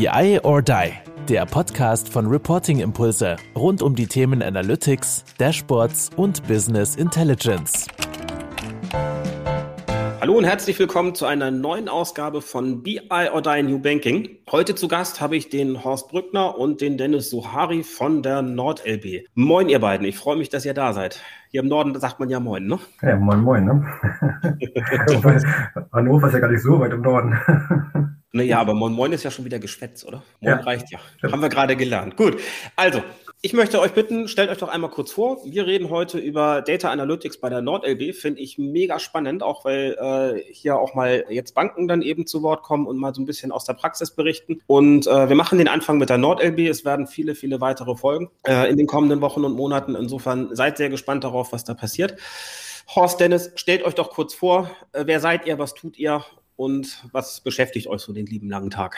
BI or Die, der Podcast von Reporting Impulse rund um die Themen Analytics, Dashboards und Business Intelligence. Hallo und herzlich willkommen zu einer neuen Ausgabe von BI or Die New Banking. Heute zu Gast habe ich den Horst Brückner und den Dennis Suhari von der NordLB. Moin ihr beiden, ich freue mich, dass ihr da seid. Hier im Norden sagt man ja Moin, ne? Ja, Moin Moin, ne? Hannover ist ja gar nicht so weit im Norden. Naja, aber Moin Moin ist ja schon wieder Geschwätz, oder? Moin ja. reicht ja. Haben wir gerade gelernt. Gut. Also, ich möchte euch bitten, stellt euch doch einmal kurz vor. Wir reden heute über Data Analytics bei der NordLB. Finde ich mega spannend, auch weil äh, hier auch mal jetzt Banken dann eben zu Wort kommen und mal so ein bisschen aus der Praxis berichten. Und äh, wir machen den Anfang mit der NordLB. Es werden viele, viele weitere Folgen äh, in den kommenden Wochen und Monaten. Insofern seid sehr gespannt darauf, was da passiert. Horst Dennis, stellt euch doch kurz vor, äh, wer seid ihr, was tut ihr und was beschäftigt euch so den lieben langen Tag?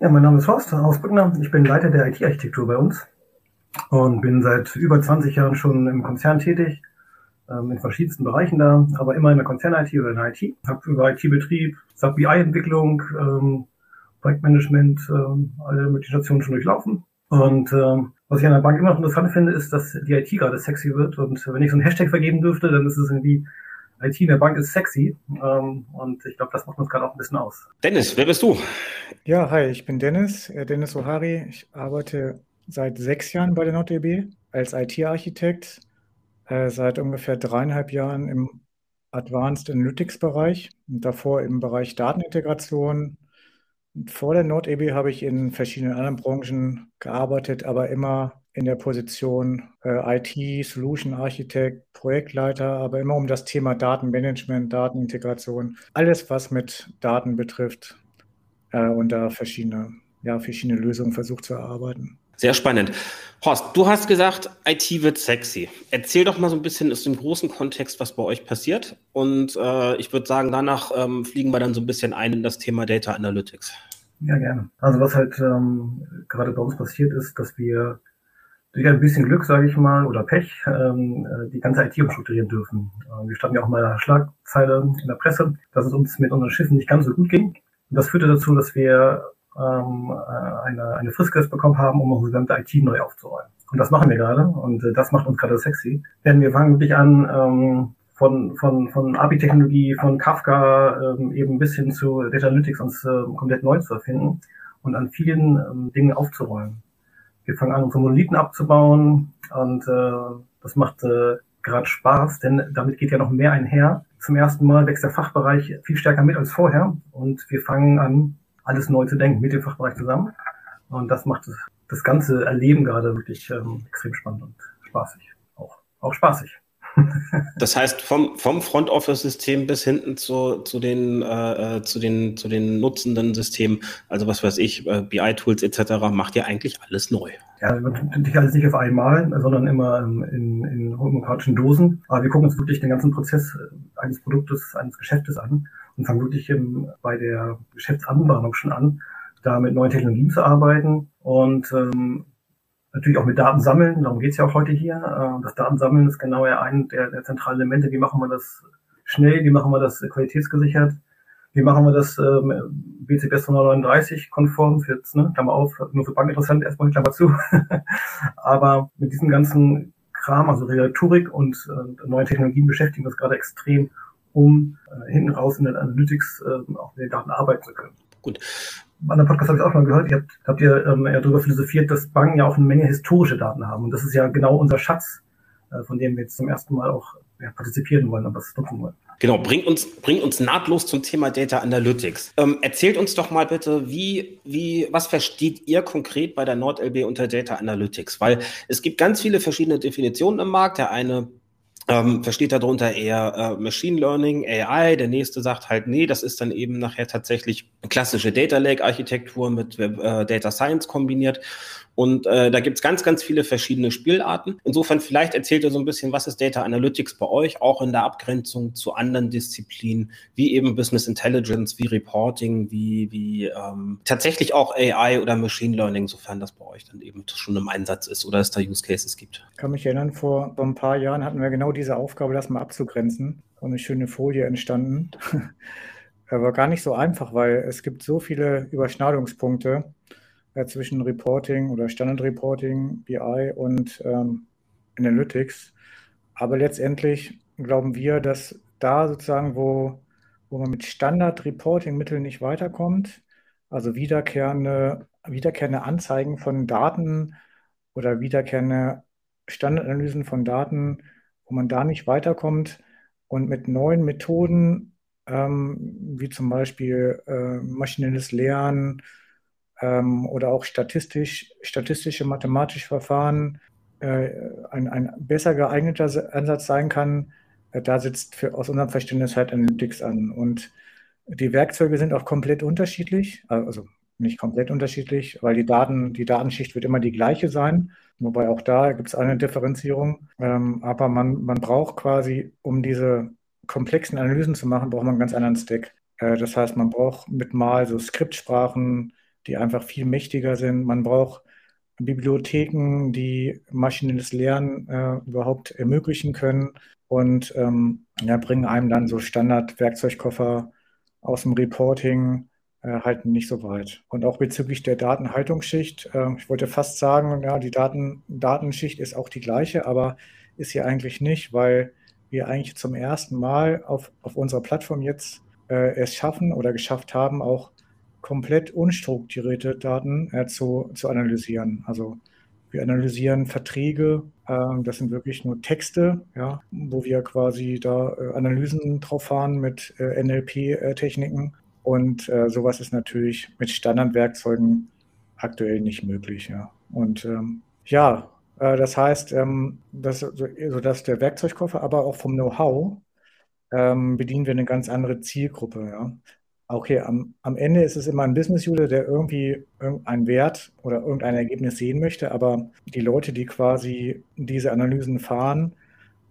Ja, mein Name ist Horst Hausbrückner. Ich bin Leiter der IT-Architektur bei uns und bin seit über 20 Jahren schon im Konzern tätig, ähm, in verschiedensten Bereichen da, aber immer in der Konzern-IT oder in der IT. Habe über IT-Betrieb, SAP BI-Entwicklung, ähm, Projektmanagement, ähm, alle möglichen Stationen schon durchlaufen. Und ähm, was ich an der Bank immer noch interessant finde, ist, dass die IT gerade sexy wird. Und wenn ich so einen Hashtag vergeben dürfte, dann ist es irgendwie IT in der Bank ist sexy ähm, und ich glaube, das macht uns gerade auch ein bisschen aus. Dennis, wer bist du? Ja, hi, ich bin Dennis, äh, Dennis O'Hari. Ich arbeite seit sechs Jahren bei der NordDB als IT-Architekt, äh, seit ungefähr dreieinhalb Jahren im Advanced Analytics-Bereich und davor im Bereich Datenintegration. Und vor der NordEB habe ich in verschiedenen anderen Branchen gearbeitet, aber immer in der Position äh, IT, Solution Architect, Projektleiter, aber immer um das Thema Datenmanagement, Datenintegration, alles, was mit Daten betrifft äh, und da verschiedene, ja, verschiedene Lösungen versucht zu erarbeiten. Sehr spannend. Horst, du hast gesagt, IT wird sexy. Erzähl doch mal so ein bisschen aus dem großen Kontext, was bei euch passiert. Und äh, ich würde sagen, danach ähm, fliegen wir dann so ein bisschen ein in das Thema Data Analytics. Ja, gerne. Also was halt ähm, gerade bei uns passiert ist, dass wir durch ein bisschen Glück, sage ich mal, oder Pech, ähm, äh, die ganze IT umstrukturieren dürfen. Äh, wir standen ja auch mal Schlagzeile in der Presse, dass es uns mit unseren Schiffen nicht ganz so gut ging. Und das führte dazu, dass wir ähm, äh, eine, eine Fristgesetz bekommen haben, um unsere gesamte IT neu aufzuräumen. Und das machen wir gerade und äh, das macht uns gerade sexy. Denn wir fangen wirklich an, ähm, von, von, von API-Technologie, von Kafka ähm, eben bis hin zu Data Analytics uns äh, komplett neu zu erfinden und an vielen ähm, Dingen aufzuräumen. Wir fangen an, unsere Monolithen abzubauen und äh, das macht äh, gerade Spaß, denn damit geht ja noch mehr einher. Zum ersten Mal wächst der Fachbereich viel stärker mit als vorher und wir fangen an, alles neu zu denken mit dem Fachbereich zusammen. Und das macht das, ganze Erleben gerade wirklich ähm, extrem spannend und spaßig. Auch, auch spaßig. Das heißt, vom, vom Front Office System bis hinten zu, zu, den, äh, äh, zu, den, zu den nutzenden Systemen, also was weiß ich, äh, BI-Tools etc., macht ihr eigentlich alles neu. Ja, natürlich alles nicht auf einmal, sondern immer in, in homöopathischen Dosen. Aber wir gucken uns wirklich den ganzen Prozess eines Produktes, eines Geschäftes an und fangen wirklich im, bei der Geschäftsanbahnung schon an, da mit neuen Technologien zu arbeiten und ähm, natürlich auch mit Daten sammeln, darum geht's ja auch heute hier. Äh, das Datensammeln ist genau ja ein der, der zentralen Elemente. Wie machen wir das schnell, wie machen wir das qualitätsgesichert, wie machen wir das ähm, BCBS 239 konform, für jetzt, ne, Klammer auf, nur für Bank interessant, erstmal Klammer zu. Aber mit diesem ganzen Kram, also Regulatorik und äh, neuen Technologien beschäftigen wir uns gerade extrem, um äh, hinten raus in den Analytics äh, auch mit den Daten arbeiten zu können. Gut anderen Podcast habe ich auch mal gehört, ihr habt, habt ihr ähm, ja darüber philosophiert, dass Banken ja auch eine Menge historische Daten haben. Und das ist ja genau unser Schatz, äh, von dem wir jetzt zum ersten Mal auch ja, partizipieren wollen und was nutzen wollen. Genau, bringt uns, bringt uns nahtlos zum Thema Data Analytics. Ähm, erzählt uns doch mal bitte, wie, wie, was versteht ihr konkret bei der NordLB unter Data Analytics? Weil es gibt ganz viele verschiedene Definitionen im Markt. Der eine ähm, versteht darunter eher äh, Machine Learning, AI. Der nächste sagt halt, nee, das ist dann eben nachher tatsächlich klassische Data Lake Architektur mit äh, Data Science kombiniert. Und äh, da gibt's ganz, ganz viele verschiedene Spielarten. Insofern vielleicht erzählt ihr so ein bisschen, was ist Data Analytics bei euch, auch in der Abgrenzung zu anderen Disziplinen, wie eben Business Intelligence, wie Reporting, wie, wie ähm, tatsächlich auch AI oder Machine Learning, sofern das bei euch dann eben schon im Einsatz ist oder es da Use Cases gibt. Ich kann mich erinnern, vor ein paar Jahren hatten wir genau diese Aufgabe, das mal abzugrenzen. Und eine schöne Folie entstanden. Aber gar nicht so einfach, weil es gibt so viele Überschneidungspunkte äh, zwischen Reporting oder Standard Reporting, BI und ähm, Analytics. Aber letztendlich glauben wir, dass da sozusagen, wo, wo man mit Standard-Reporting-Mitteln nicht weiterkommt, also wiederkehrende, wiederkehrende Anzeigen von Daten oder wiederkehrende Standardanalysen von Daten, wo man da nicht weiterkommt und mit neuen Methoden, ähm, wie zum Beispiel äh, maschinelles Lernen ähm, oder auch statistisch, statistische mathematische Verfahren äh, ein, ein besser geeigneter Ansatz sein kann, äh, da sitzt für, aus unserem Verständnis halt Analytics an. Und die Werkzeuge sind auch komplett unterschiedlich, also nicht komplett unterschiedlich, weil die Daten, die Datenschicht wird immer die gleiche sein. Wobei auch da gibt es eine Differenzierung. Ähm, aber man, man braucht quasi, um diese komplexen Analysen zu machen, braucht man einen ganz anderen Stack. Äh, das heißt, man braucht mit mal so Skriptsprachen, die einfach viel mächtiger sind. Man braucht Bibliotheken, die maschinelles Lernen äh, überhaupt ermöglichen können und ähm, ja, bringen einem dann so Standard-Werkzeugkoffer aus dem Reporting äh, halt nicht so weit. Und auch bezüglich der Datenhaltungsschicht, äh, ich wollte fast sagen, ja, die Daten, Datenschicht ist auch die gleiche, aber ist sie eigentlich nicht, weil wir eigentlich zum ersten Mal auf, auf unserer Plattform jetzt äh, es schaffen oder geschafft haben, auch komplett unstrukturierte Daten äh, zu, zu analysieren. Also wir analysieren Verträge, äh, das sind wirklich nur Texte, ja, wo wir quasi da äh, Analysen drauf fahren mit äh, NLP-Techniken. Und äh, sowas ist natürlich mit Standardwerkzeugen aktuell nicht möglich. Ja. Und ähm, ja, äh, das heißt, ähm, dass, so, dass der Werkzeugkoffer, aber auch vom Know-how ähm, bedienen wir eine ganz andere Zielgruppe. Ja okay, am, am Ende ist es immer ein Business User, der irgendwie irgendeinen Wert oder irgendein Ergebnis sehen möchte, aber die Leute, die quasi diese Analysen fahren,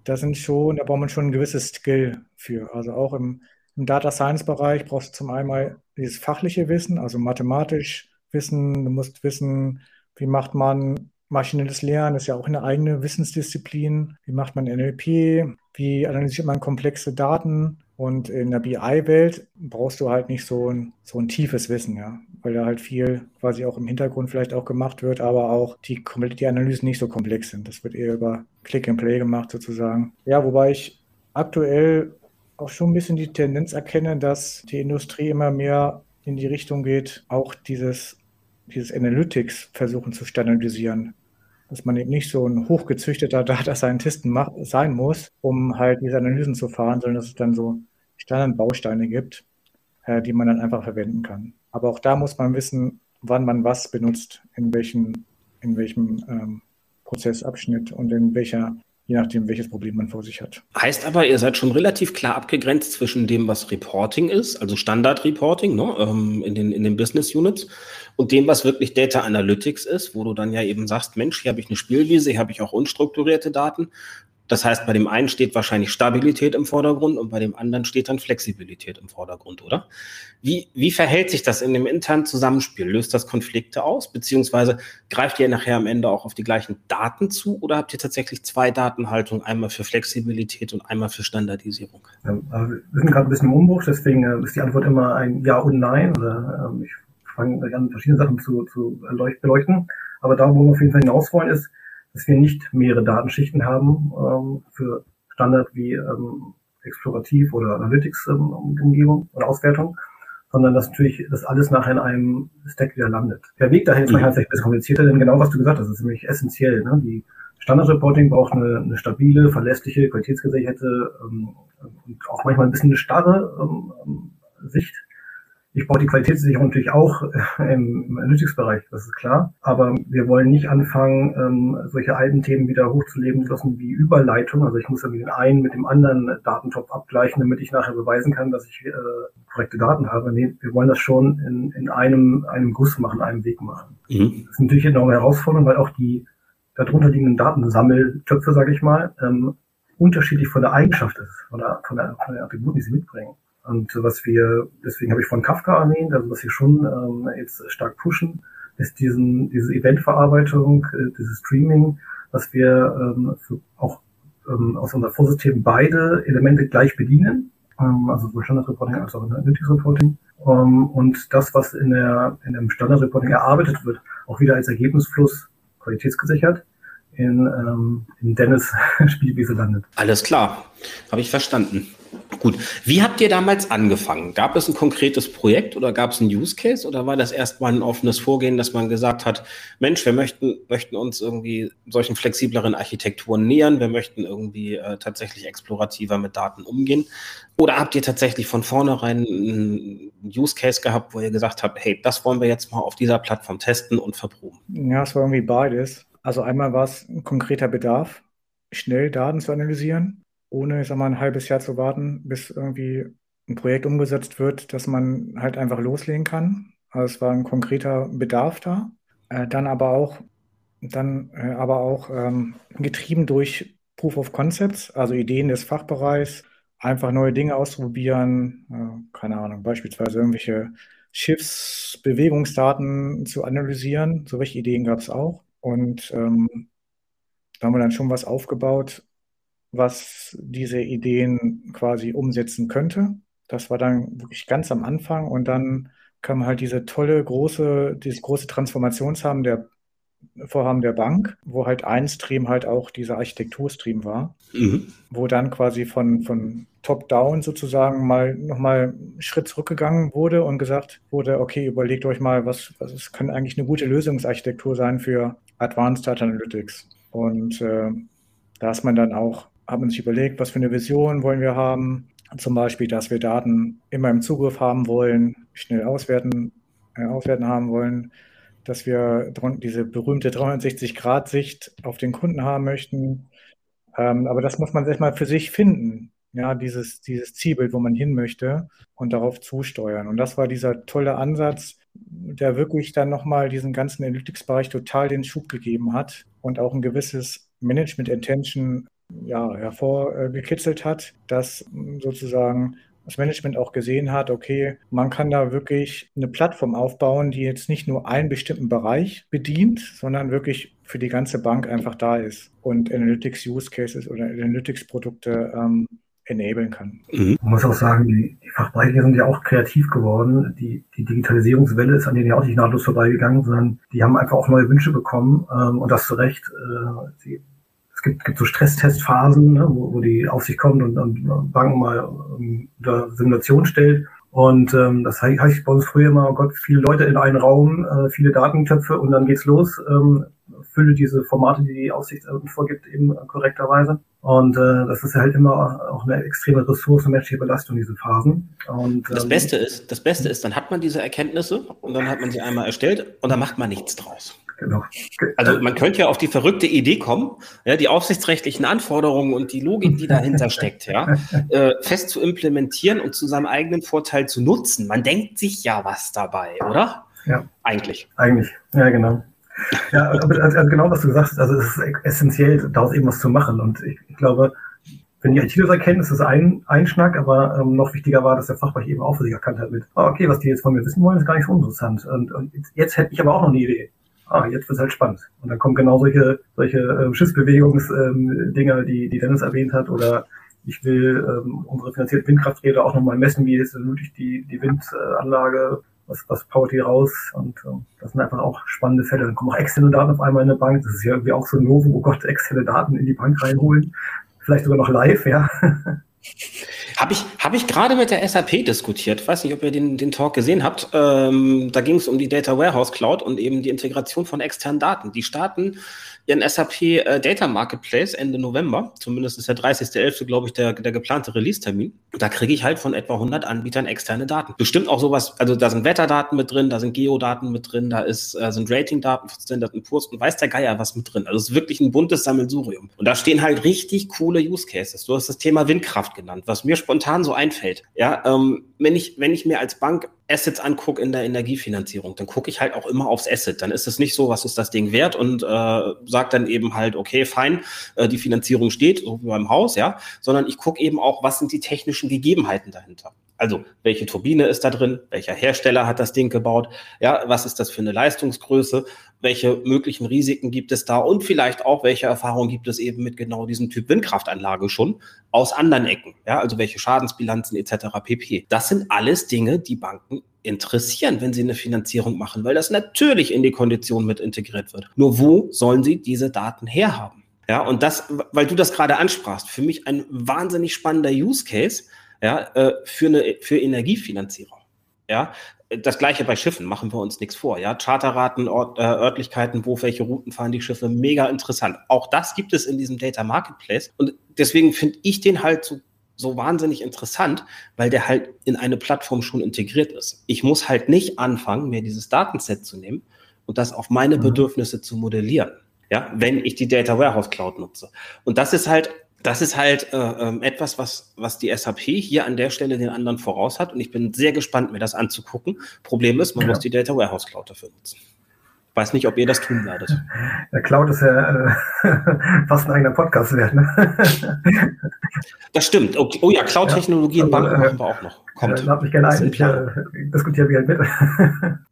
da sind schon, da braucht man schon ein gewisses Skill für. Also auch im, im Data Science Bereich brauchst du zum einen dieses fachliche Wissen, also mathematisch Wissen, du musst wissen, wie macht man maschinelles Lernen, ist ja auch eine eigene Wissensdisziplin. Wie macht man NLP? Wie analysiert man komplexe Daten? Und in der BI-Welt brauchst du halt nicht so ein, so ein tiefes Wissen, ja, weil da halt viel quasi auch im Hintergrund vielleicht auch gemacht wird, aber auch die, die Analysen nicht so komplex sind. Das wird eher über Click and Play gemacht sozusagen. Ja, wobei ich aktuell auch schon ein bisschen die Tendenz erkenne, dass die Industrie immer mehr in die Richtung geht, auch dieses, dieses Analytics versuchen zu standardisieren dass man eben nicht so ein hochgezüchteter Data Scientist sein muss, um halt diese Analysen zu fahren, sondern dass es dann so Standardbausteine gibt, äh, die man dann einfach verwenden kann. Aber auch da muss man wissen, wann man was benutzt, in welchem, in welchem ähm, Prozessabschnitt und in welcher je nachdem, welches Problem man vor sich hat. Heißt aber, ihr seid schon relativ klar abgegrenzt zwischen dem, was Reporting ist, also Standard-Reporting ne, ähm, in, den, in den Business Units, und dem, was wirklich Data Analytics ist, wo du dann ja eben sagst, Mensch, hier habe ich eine Spielwiese, hier habe ich auch unstrukturierte Daten das heißt, bei dem einen steht wahrscheinlich Stabilität im Vordergrund und bei dem anderen steht dann Flexibilität im Vordergrund, oder? Wie, wie verhält sich das in dem internen Zusammenspiel? Löst das Konflikte aus? Beziehungsweise greift ihr nachher am Ende auch auf die gleichen Daten zu oder habt ihr tatsächlich zwei Datenhaltungen, einmal für Flexibilität und einmal für Standardisierung? Ja, also wir sind gerade ein bisschen im Umbruch, deswegen äh, ist die Antwort immer ein Ja und Nein. Oder, ähm, ich fange an, verschiedene Sachen zu, zu beleuchten. Aber da, wo wir auf jeden Fall hinaus wollen, ist, dass wir nicht mehrere Datenschichten haben ähm, für Standard wie ähm, Explorativ oder Analytics-Umgebung ähm, oder Auswertung, sondern dass natürlich das alles nachher in einem Stack wieder landet. Der Weg dahin ist manchmal vielleicht ein bisschen komplizierter, denn genau was du gesagt hast, ist nämlich essentiell. Ne? Die Standard-Reporting braucht eine, eine stabile, verlässliche, qualitätsgesicherte ähm, und auch manchmal ein bisschen eine starre ähm, ähm Sicht ich brauche die Qualitätssicherung natürlich auch äh, im, Analytics-Bereich, das ist klar. Aber wir wollen nicht anfangen, ähm, solche alten Themen wieder hochzuleben lassen wie Überleitung. Also ich muss dann den einen mit dem anderen Datentopf abgleichen, damit ich nachher beweisen kann, dass ich äh, korrekte Daten habe. Nee, wir wollen das schon in, in einem, einem Guss machen, einem Weg machen. Mhm. Das ist natürlich eine enorme Herausforderung, weil auch die darunter liegenden Datensammeltöpfe, sage ich mal, ähm, unterschiedlich von der Eigenschaft ist, von der, von der, von der Attributen, die sie mitbringen. Und was wir, deswegen habe ich von Kafka erwähnt, also was wir schon ähm, jetzt stark pushen, ist diesen, diese Eventverarbeitung, äh, dieses Streaming, dass wir ähm, für auch ähm, aus unser Vorsystem beide Elemente gleich bedienen, ähm, also sowohl Standard Reporting als auch Analytics Reporting. ähm, und das, was in, der, in dem Standardreporting erarbeitet wird, auch wieder als Ergebnisfluss qualitätsgesichert in, ähm, in Dennis Spielwiese landet. Alles klar, habe ich verstanden. Gut, wie habt ihr damals angefangen? Gab es ein konkretes Projekt oder gab es ein Use Case oder war das erstmal ein offenes Vorgehen, dass man gesagt hat, Mensch, wir möchten, möchten uns irgendwie solchen flexibleren Architekturen nähern, wir möchten irgendwie äh, tatsächlich explorativer mit Daten umgehen? Oder habt ihr tatsächlich von vornherein einen Use Case gehabt, wo ihr gesagt habt, hey, das wollen wir jetzt mal auf dieser Plattform testen und verproben? Ja, es war irgendwie beides. Also einmal war es ein konkreter Bedarf, schnell Daten zu analysieren, ohne, sag mal, ein halbes Jahr zu warten, bis irgendwie ein Projekt umgesetzt wird, dass man halt einfach loslegen kann. Also es war ein konkreter Bedarf da. Äh, dann aber auch, dann äh, aber auch ähm, getrieben durch Proof of Concepts, also Ideen des Fachbereichs, einfach neue Dinge auszuprobieren, äh, keine Ahnung, beispielsweise irgendwelche Schiffsbewegungsdaten zu analysieren. Solche Ideen gab es auch. Und ähm, da haben wir dann schon was aufgebaut, was diese Ideen quasi umsetzen könnte. Das war dann wirklich ganz am Anfang und dann kam halt diese tolle große, dieses große Transformationshaben der Vorhaben der Bank, wo halt ein Stream halt auch dieser Architekturstream war, mhm. wo dann quasi von, von Top-Down sozusagen mal nochmal einen Schritt zurückgegangen wurde und gesagt wurde, okay, überlegt euch mal, was, was es kann eigentlich eine gute Lösungsarchitektur sein für Advanced Data Analytics. Und äh, da ist man dann auch, man sich überlegt, was für eine Vision wollen wir haben. Zum Beispiel, dass wir Daten immer im Zugriff haben wollen, schnell auswerten, äh, auswerten haben wollen, dass wir diese berühmte 360-Grad-Sicht auf den Kunden haben möchten. Ähm, aber das muss man erstmal für sich finden ja, dieses, dieses Zielbild, wo man hin möchte und darauf zusteuern. Und das war dieser tolle Ansatz, der wirklich dann nochmal diesen ganzen Analytics-Bereich total den Schub gegeben hat und auch ein gewisses Management-Intention ja, hervorgekitzelt hat, dass sozusagen das Management auch gesehen hat, okay, man kann da wirklich eine Plattform aufbauen, die jetzt nicht nur einen bestimmten Bereich bedient, sondern wirklich für die ganze Bank einfach da ist und Analytics Use Cases oder Analytics Produkte ähm, enablen kann. Mhm. Man muss auch sagen, die, die Fachbereiche sind ja auch kreativ geworden. Die, die Digitalisierungswelle ist an denen ja auch nicht nahtlos vorbeigegangen, sondern die haben einfach auch neue Wünsche bekommen ähm, und das zu Recht. Äh, sie, es gibt, gibt so Stresstestphasen, ne, wo, wo die Aufsicht kommt und, und Banken mal ähm, unter Simulation stellt. Und ähm, das heißt bei uns früher immer, oh Gott, viele Leute in einen Raum, äh, viele Datentöpfe und dann geht's los. Ähm, fülle diese Formate, die die Aufsicht vorgibt, eben korrekterweise. Und äh, das ist halt immer auch eine extreme Ressource menschliche Belastung, diese Phasen. Und, das ähm, Beste ist, das Beste ist, dann hat man diese Erkenntnisse und dann hat man sie einmal erstellt und dann macht man nichts draus. Genau. Also man könnte ja auf die verrückte Idee kommen, ja, die aufsichtsrechtlichen Anforderungen und die Logik, die dahinter steckt, ja, äh, fest zu implementieren und zu seinem eigenen Vorteil zu nutzen. Man denkt sich ja was dabei, oder? Ja. Eigentlich. Eigentlich, ja, genau. Ja, also, also genau, was du gesagt hast, also es ist essentiell, daraus eben was zu machen. Und ich, ich glaube, wenn die IT das erkennen, ist das ein, ein Schnack, aber ähm, noch wichtiger war, dass der Fachbereich eben auch für sich erkannt hat mit, oh, okay, was die jetzt von mir wissen wollen, ist gar nicht so interessant. Und, und jetzt hätte ich aber auch noch eine Idee. Ah, jetzt wird es halt spannend. Und dann kommen genau solche, solche ähm, Schiffsbewegungsdinger, ähm, die, die Dennis erwähnt hat, oder ich will ähm, unsere finanzierte Windkrafträder auch nochmal messen, wie ist wirklich die, die Windanlage was, was powert die raus? Und äh, das sind einfach auch spannende Fälle. Dann kommen auch externe Daten auf einmal in eine Bank. Das ist ja irgendwie auch so ein Novum, oh Gott, externe Daten in die Bank reinholen. Vielleicht sogar noch live, ja. Habe ich, hab ich gerade mit der SAP diskutiert. Ich weiß nicht, ob ihr den, den Talk gesehen habt. Ähm, da ging es um die Data Warehouse Cloud und eben die Integration von externen Daten. Die starten ihren SAP äh, Data Marketplace Ende November. Zumindest ist der 30.11., glaube ich, der, der geplante Release-Termin. Da kriege ich halt von etwa 100 Anbietern externe Daten. Bestimmt auch sowas, also da sind Wetterdaten mit drin, da sind Geodaten mit drin, da ist, äh, sind Ratingdaten von Standard Poor's und weiß der Geier was mit drin. Also es ist wirklich ein buntes Sammelsurium. Und da stehen halt richtig coole Use Cases. Du hast das Thema Windkraft genannt, was mir spontan so einfällt. Ja, ähm, wenn ich, wenn ich mir als Bank Assets angucke in der Energiefinanzierung, dann gucke ich halt auch immer aufs Asset. Dann ist es nicht so, was ist das Ding wert und äh, sagt dann eben halt, okay, fein, äh, die Finanzierung steht, so wie beim Haus, ja, sondern ich gucke eben auch, was sind die technischen Gegebenheiten dahinter. Also, welche Turbine ist da drin? Welcher Hersteller hat das Ding gebaut? Ja, was ist das für eine Leistungsgröße? Welche möglichen Risiken gibt es da? Und vielleicht auch, welche Erfahrungen gibt es eben mit genau diesem Typ Windkraftanlage schon aus anderen Ecken? Ja, also welche Schadensbilanzen etc. pp. Das sind alles Dinge, die Banken interessieren, wenn Sie eine Finanzierung machen, weil das natürlich in die Kondition mit integriert wird. Nur wo sollen Sie diese Daten herhaben? Ja, und das, weil du das gerade ansprachst, für mich ein wahnsinnig spannender Use Case, ja, äh, für eine, für Energiefinanzierung. Ja, das gleiche bei Schiffen, machen wir uns nichts vor. Ja, Charterraten, Ort, äh, Örtlichkeiten, wo welche Routen fahren die Schiffe, mega interessant. Auch das gibt es in diesem Data Marketplace. Und deswegen finde ich den halt so, so wahnsinnig interessant, weil der halt in eine Plattform schon integriert ist. Ich muss halt nicht anfangen, mir dieses Datenset zu nehmen und das auf meine mhm. Bedürfnisse zu modellieren. Ja, wenn ich die Data Warehouse Cloud nutze. Und das ist halt das ist halt äh, ähm, etwas, was, was die SAP hier an der Stelle den anderen voraus hat. Und ich bin sehr gespannt, mir das anzugucken. Problem ist, man ja. muss die Data Warehouse Cloud dafür nutzen. Weiß nicht, ob ihr das tun werdet. Der Cloud ist ja äh, fast ein eigener Podcast wert. Ne? das stimmt. Oh, oh ja, Cloud-Technologie ja, also, in Banken äh, machen wir auch noch. Kommt. Da habe ich gerne ein. Ich äh, diskutiere wieder mit.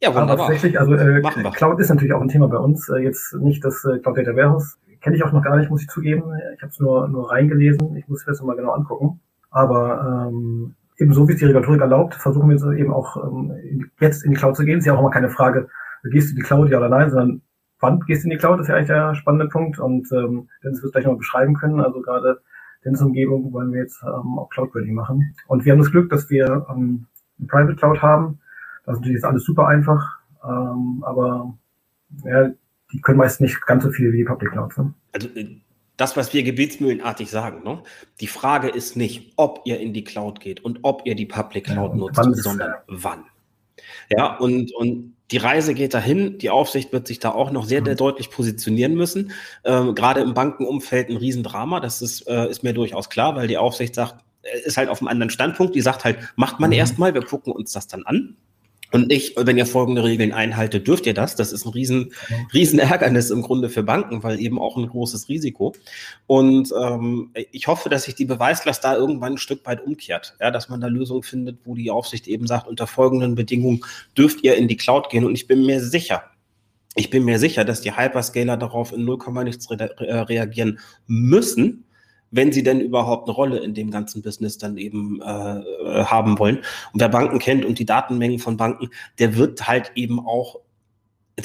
Ja, wunderbar. Aber tatsächlich, also äh, Cloud ist natürlich auch ein Thema bei uns. Äh, jetzt nicht das äh, Cloud Data Warehouse kenne ich auch noch gar nicht, muss ich zugeben. Ich habe es nur, nur reingelesen. Ich muss es jetzt mal genau angucken. Aber ähm, eben so, wie es die Regulatorik erlaubt, versuchen wir jetzt eben auch ähm, jetzt in die Cloud zu gehen. Ist ja auch immer keine Frage, gehst du in die Cloud, ja oder nein, sondern wann gehst du in die Cloud, ist ja eigentlich der spannende Punkt. Und ähm, Dennis wird gleich noch beschreiben können. Also gerade Dennis Umgebung wollen wir jetzt ähm, auch Cloud-ready machen. Und wir haben das Glück, dass wir ähm, eine Private Cloud haben. Das ist natürlich jetzt alles super einfach. Ähm, aber ja, die können meist nicht ganz so viel wie die Public Clouds. Ne? Also äh, das, was wir gebetsmühlenartig sagen, ne? die Frage ist nicht, ob ihr in die Cloud geht und ob ihr die Public Cloud ja, nutzt, sondern wann. Ja, und, und die Reise geht dahin. Die Aufsicht wird sich da auch noch sehr, sehr mhm. deutlich positionieren müssen. Ähm, gerade im Bankenumfeld ein Riesendrama. Das ist, äh, ist mir durchaus klar, weil die Aufsicht sagt, äh, ist halt auf einem anderen Standpunkt. Die sagt halt, macht man mhm. erstmal, wir gucken uns das dann an. Und nicht, wenn ihr folgende Regeln einhaltet, dürft ihr das. Das ist ein riesen, riesen Ärgernis im Grunde für Banken, weil eben auch ein großes Risiko. Und ähm, ich hoffe, dass sich die Beweislast da irgendwann ein Stück weit umkehrt. Ja, dass man da Lösungen findet, wo die Aufsicht eben sagt, unter folgenden Bedingungen dürft ihr in die Cloud gehen. Und ich bin mir sicher, ich bin mir sicher, dass die Hyperscaler darauf in 0, nichts re reagieren müssen, wenn sie denn überhaupt eine Rolle in dem ganzen Business dann eben äh, haben wollen. Und wer Banken kennt und die Datenmengen von Banken, der wird halt eben auch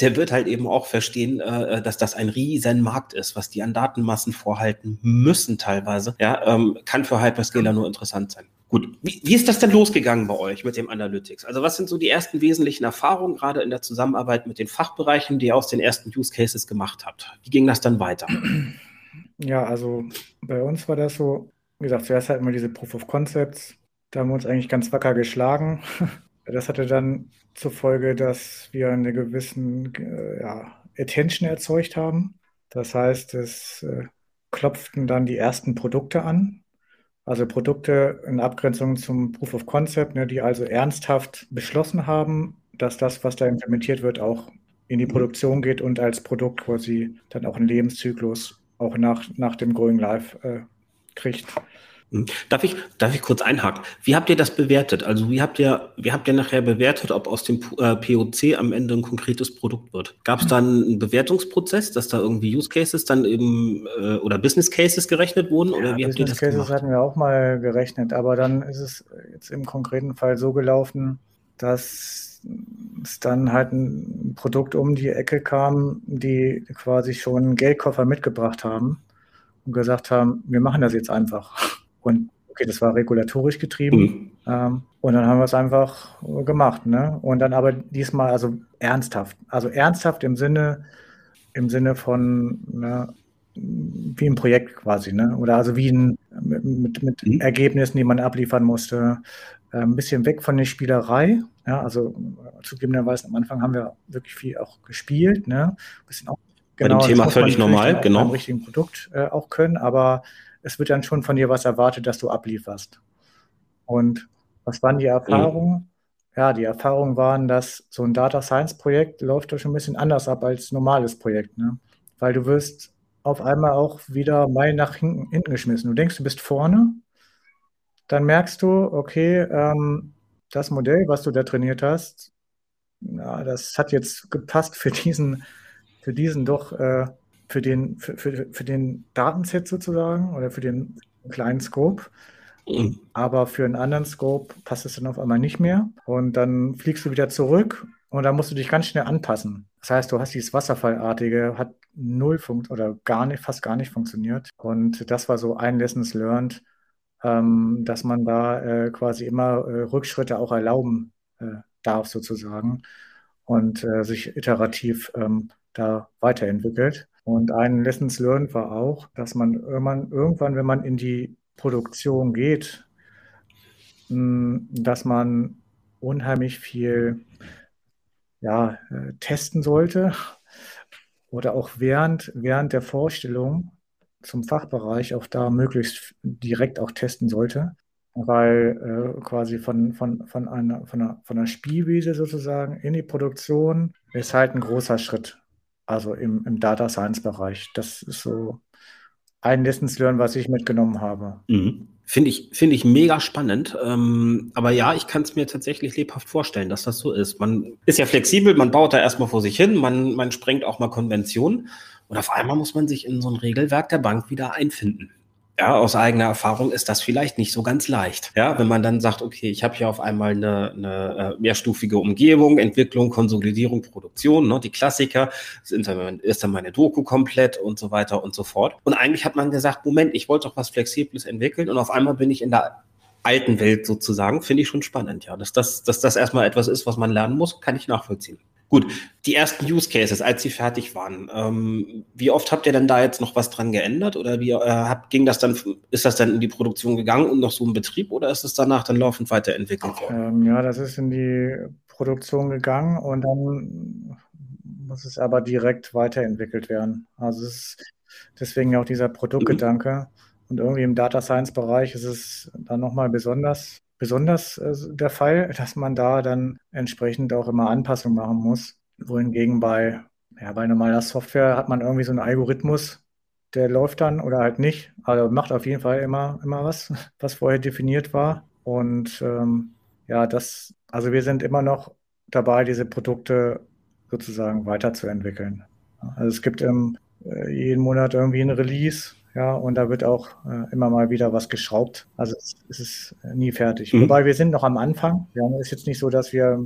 der wird halt eben auch verstehen, äh, dass das ein riesen Markt ist, was die an Datenmassen vorhalten müssen teilweise. Ja, ähm, kann für Hyperscaler nur interessant sein. Gut, wie, wie ist das denn losgegangen bei euch mit dem Analytics? Also was sind so die ersten wesentlichen Erfahrungen, gerade in der Zusammenarbeit mit den Fachbereichen, die ihr aus den ersten Use Cases gemacht habt? Wie ging das dann weiter? Ja, also bei uns war das so, wie gesagt, zuerst hatten wir diese Proof of Concepts, da haben wir uns eigentlich ganz wacker geschlagen. Das hatte dann zur Folge, dass wir eine gewissen äh, ja, Attention erzeugt haben. Das heißt, es äh, klopften dann die ersten Produkte an. Also Produkte in Abgrenzung zum Proof of Concept, ne, die also ernsthaft beschlossen haben, dass das, was da implementiert wird, auch in die Produktion geht und als Produkt quasi dann auch einen Lebenszyklus auch nach, nach dem Going Live äh, kriegt. Hm. Darf ich, darf ich kurz einhaken? Wie habt ihr das bewertet? Also wie habt ihr, wie habt ihr nachher bewertet, ob aus dem äh, POC am Ende ein konkretes Produkt wird? Gab es dann einen Bewertungsprozess, dass da irgendwie Use Cases dann eben äh, oder Business Cases gerechnet wurden? Oder ja, wie habt ihr das Cases gemacht? hatten wir auch mal gerechnet, aber dann ist es jetzt im konkreten Fall so gelaufen, dass es dann halt ein Produkt um die Ecke kam, die quasi schon einen Geldkoffer mitgebracht haben und gesagt haben, wir machen das jetzt einfach. Und okay, das war regulatorisch getrieben. Mhm. Ähm, und dann haben wir es einfach gemacht. Ne? Und dann aber diesmal also ernsthaft. Also ernsthaft im Sinne, im Sinne von ne, wie ein Projekt quasi, ne? Oder also wie ein mit, mit mhm. Ergebnissen, die man abliefern musste, ein bisschen weg von der Spielerei. Ja, also zugegebenerweise am Anfang haben wir wirklich viel auch gespielt. Ne? Ein bisschen auch, genau, Bei dem Thema völlig normal, genau. Beim richtigen Produkt äh, auch können, aber es wird dann schon von dir was erwartet, dass du ablieferst. Und was waren die Erfahrungen? Mhm. Ja, die Erfahrungen waren, dass so ein Data Science Projekt läuft doch schon ein bisschen anders ab als ein normales Projekt, ne? Weil du wirst auf einmal auch wieder mal nach hinten, hinten geschmissen. Du denkst, du bist vorne, dann merkst du, okay, ähm, das Modell, was du da trainiert hast, na, das hat jetzt gepasst für diesen, für diesen doch, äh, für den, für, für, für den Datenset sozusagen oder für den kleinen Scope. Mhm. Aber für einen anderen Scope passt es dann auf einmal nicht mehr. Und dann fliegst du wieder zurück und dann musst du dich ganz schnell anpassen. Das heißt, du hast dieses Wasserfallartige, hat null funkt oder gar nicht, fast gar nicht funktioniert. Und das war so ein Lessons learned, ähm, dass man da äh, quasi immer äh, Rückschritte auch erlauben äh, darf, sozusagen, und äh, sich iterativ ähm, da weiterentwickelt. Und ein Lessons learned war auch, dass man irgendwann, irgendwann wenn man in die Produktion geht, mh, dass man unheimlich viel ja, äh, testen sollte oder auch während, während der Vorstellung zum Fachbereich auch da möglichst direkt auch testen sollte, weil äh, quasi von, von, von, einer, von, einer, von einer Spielwiese sozusagen in die Produktion ist halt ein großer Schritt. Also im, im Data Science Bereich. Das ist so ein Lessons Learn, was ich mitgenommen habe. Mhm. Finde ich, finde ich mega spannend. Ähm, aber ja, ich kann es mir tatsächlich lebhaft vorstellen, dass das so ist. Man ist ja flexibel, man baut da erstmal vor sich hin, man, man sprengt auch mal Konventionen und auf einmal muss man sich in so ein Regelwerk der Bank wieder einfinden. Ja, aus eigener Erfahrung ist das vielleicht nicht so ganz leicht. Ja, wenn man dann sagt, okay, ich habe hier auf einmal eine, eine äh, mehrstufige Umgebung, Entwicklung, Konsolidierung, Produktion, ne, die Klassiker, ist dann, ist dann meine Doku komplett und so weiter und so fort. Und eigentlich hat man gesagt, Moment, ich wollte doch was Flexibles entwickeln und auf einmal bin ich in der alten Welt sozusagen, finde ich schon spannend, ja. Dass das, dass das erstmal etwas ist, was man lernen muss, kann ich nachvollziehen. Gut, die ersten Use Cases, als sie fertig waren, ähm, wie oft habt ihr denn da jetzt noch was dran geändert oder wie äh, habt, ging das dann, ist das dann in die Produktion gegangen und noch so ein Betrieb oder ist es danach dann laufend weiterentwickelt worden? Ähm, ja, das ist in die Produktion gegangen und dann muss es aber direkt weiterentwickelt werden. Also es ist deswegen auch dieser Produktgedanke. Mhm. Und irgendwie im Data Science Bereich ist es dann nochmal besonders besonders äh, der Fall, dass man da dann entsprechend auch immer Anpassungen machen muss. Wohingegen bei, ja, bei normaler Software hat man irgendwie so einen Algorithmus, der läuft dann oder halt nicht. Also macht auf jeden Fall immer, immer was, was vorher definiert war. Und ähm, ja, das, also wir sind immer noch dabei, diese Produkte sozusagen weiterzuentwickeln. Also es gibt ähm, jeden Monat irgendwie ein Release ja, und da wird auch äh, immer mal wieder was geschraubt. Also es, es ist nie fertig. Mhm. Wobei wir sind noch am Anfang. Ja, es ist jetzt nicht so, dass wir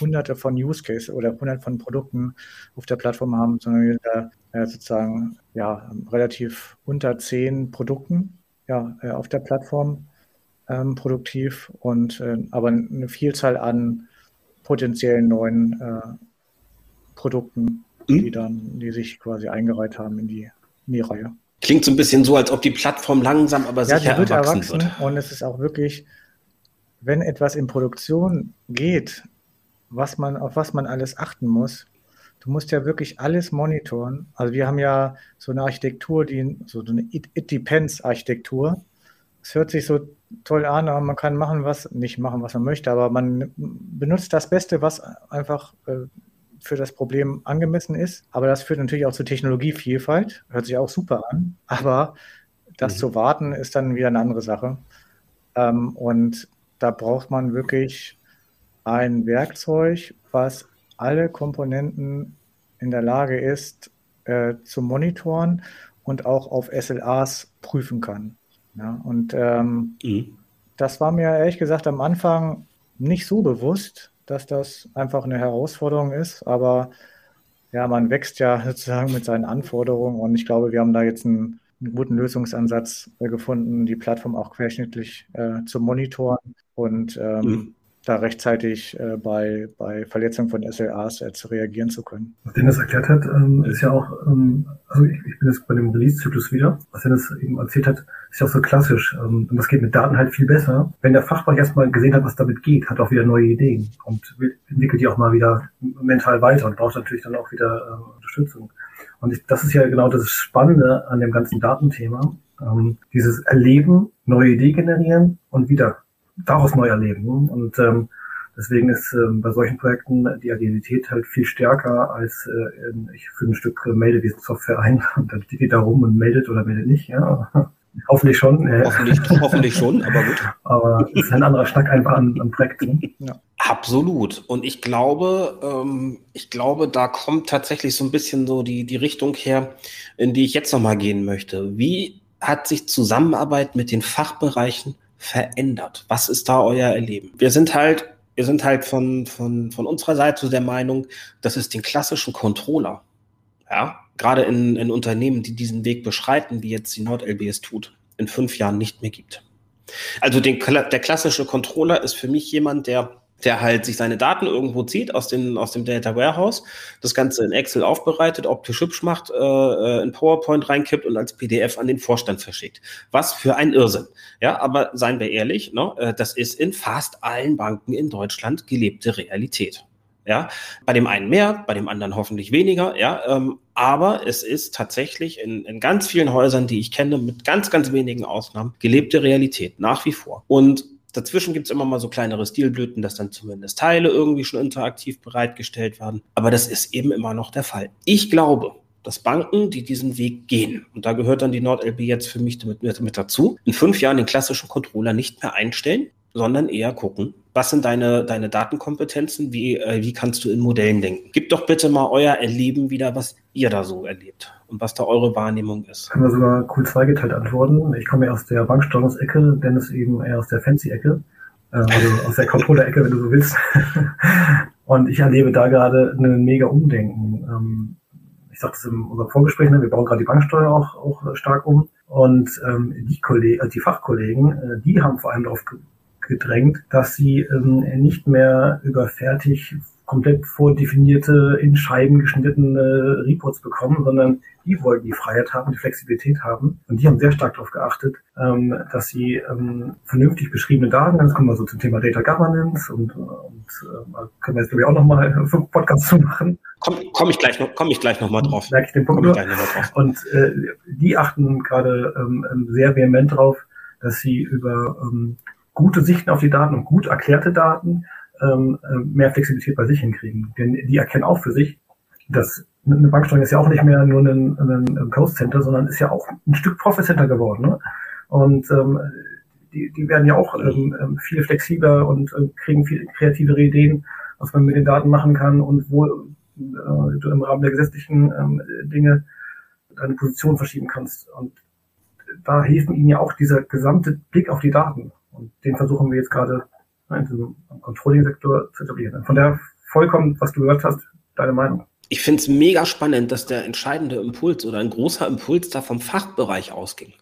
hunderte von Use Cases oder hunderte von Produkten auf der Plattform haben, sondern wir sind da äh, sozusagen ja, relativ unter zehn Produkten ja, äh, auf der Plattform ähm, produktiv und äh, aber eine Vielzahl an potenziellen neuen äh, Produkten, mhm. die dann, die sich quasi eingereiht haben in die, in die Reihe. Klingt so ein bisschen so, als ob die Plattform langsam, aber ja, sicher wird erwachsen, erwachsen wird. Und es ist auch wirklich, wenn etwas in Produktion geht, was man, auf was man alles achten muss, du musst ja wirklich alles monitoren. Also wir haben ja so eine Architektur, die so eine It, It Depends Architektur. Es hört sich so toll an, aber man kann machen, was, nicht machen, was man möchte, aber man benutzt das Beste, was einfach äh, für das Problem angemessen ist. Aber das führt natürlich auch zur Technologievielfalt. Hört sich auch super an. Aber das mhm. zu warten ist dann wieder eine andere Sache. Ähm, und da braucht man wirklich ein Werkzeug, was alle Komponenten in der Lage ist äh, zu monitoren und auch auf SLAs prüfen kann. Ja, und ähm, mhm. das war mir ehrlich gesagt am Anfang nicht so bewusst, dass das einfach eine Herausforderung ist. Aber ja, man wächst ja sozusagen mit seinen Anforderungen. Und ich glaube, wir haben da jetzt einen, einen guten Lösungsansatz äh, gefunden, die Plattform auch querschnittlich äh, zu monitoren. Und ähm, mhm da rechtzeitig äh, bei, bei Verletzung von SLAs äh, zu reagieren zu können. Was Dennis erklärt hat, ähm, ist ja auch, ähm, also ich, ich, bin jetzt bei dem Release-Zyklus wieder, was Dennis eben erzählt hat, ist ja auch so klassisch. Ähm, und das geht mit Daten halt viel besser. Wenn der Fachbereich erstmal gesehen hat, was damit geht, hat auch wieder neue Ideen und entwickelt die auch mal wieder mental weiter und braucht natürlich dann auch wieder äh, Unterstützung. Und ich, das ist ja genau das Spannende an dem ganzen Datenthema. Ähm, dieses Erleben, neue Idee generieren und wieder daraus neu erleben. Ne? Und ähm, deswegen ist ähm, bei solchen Projekten die Agilität halt viel stärker als äh, ich führe ein Stück äh, Meldewesen-Software ein und dann geht da rum und meldet oder meldet nicht. Ja. Hoffentlich schon. Äh. Hoffentlich, hoffentlich schon, aber gut. Aber es ist ein anderer Schnack einfach an, an Projekten. Ja. Absolut. Und ich glaube, ähm, ich glaube, da kommt tatsächlich so ein bisschen so die, die Richtung her, in die ich jetzt nochmal gehen möchte. Wie hat sich Zusammenarbeit mit den Fachbereichen verändert? Was ist da euer Erleben? Wir sind halt, wir sind halt von, von, von unserer Seite der Meinung, dass es den klassischen Controller, ja, gerade in, in Unternehmen, die diesen Weg beschreiten, wie jetzt die NordLB es tut, in fünf Jahren nicht mehr gibt. Also den, der klassische Controller ist für mich jemand, der der halt sich seine Daten irgendwo zieht aus, den, aus dem Data Warehouse, das Ganze in Excel aufbereitet, optisch hübsch macht, äh, äh in PowerPoint reinkippt und als PDF an den Vorstand verschickt. Was für ein Irrsinn. Ja, aber seien wir ehrlich, ne, äh, das ist in fast allen Banken in Deutschland gelebte Realität. Ja, bei dem einen mehr, bei dem anderen hoffentlich weniger. Ja, ähm, aber es ist tatsächlich in, in ganz vielen Häusern, die ich kenne, mit ganz, ganz wenigen Ausnahmen, gelebte Realität nach wie vor. Und Dazwischen gibt es immer mal so kleinere Stilblüten, dass dann zumindest Teile irgendwie schon interaktiv bereitgestellt werden. Aber das ist eben immer noch der Fall. Ich glaube, dass Banken, die diesen Weg gehen, und da gehört dann die NordLB jetzt für mich mit, mit dazu, in fünf Jahren den klassischen Controller nicht mehr einstellen, sondern eher gucken, was sind deine, deine Datenkompetenzen, wie, äh, wie kannst du in Modellen denken. Gib doch bitte mal euer Erleben wieder, was ihr da so erlebt und was da eure Wahrnehmung ist. Können wir sogar cool zweigeteilt antworten. Ich komme ja aus der Banksteuerungsecke, Dennis eben eher aus der Fancy-Ecke, äh, also aus der Controller-Ecke, wenn du so willst. und ich erlebe da gerade ein mega Umdenken. Ähm, ich sagte es in unserem Vorgespräch, ne, wir bauen gerade die Banksteuer auch, auch stark um. Und ähm, die, Kolleg also die Fachkollegen, äh, die haben vor allem darauf gedrängt, dass sie ähm, nicht mehr über fertig komplett vordefinierte, in Scheiben geschnittene Reports bekommen, sondern die wollten die Freiheit haben, die Flexibilität haben. Und die haben sehr stark darauf geachtet, ähm, dass sie ähm, vernünftig beschriebene Daten, dann kommen wir so zum Thema Data Governance und, und äh, können wir jetzt glaube ich auch nochmal fünf Podcasts zu machen. Komme komm ich gleich noch, komme ich gleich nochmal drauf. Merke ich den Punkt. Ich gleich noch mal drauf. Und äh, die achten gerade ähm, sehr vehement drauf, dass sie über ähm, gute Sichten auf die Daten und gut erklärte Daten ähm, äh, mehr Flexibilität bei sich hinkriegen. Denn die erkennen auch für sich, dass eine Banksteuerung ist ja auch nicht mehr nur ein, ein Coast Center, sondern ist ja auch ein Stück Profit Center geworden. Ne? Und ähm, die, die werden ja auch ähm, ähm viel flexibler und äh, kriegen viel kreativere Ideen, was man mit den Daten machen kann und wo äh, du im Rahmen der gesetzlichen ähm, Dinge deine Position verschieben kannst. Und da hilft ihnen ja auch dieser gesamte Blick auf die Daten. Und den versuchen wir jetzt gerade im Controlling-Sektor zu etablieren. Von der vollkommen, was du gehört hast, deine Meinung ich finde es mega spannend, dass der entscheidende Impuls oder ein großer Impuls da vom Fachbereich ausging.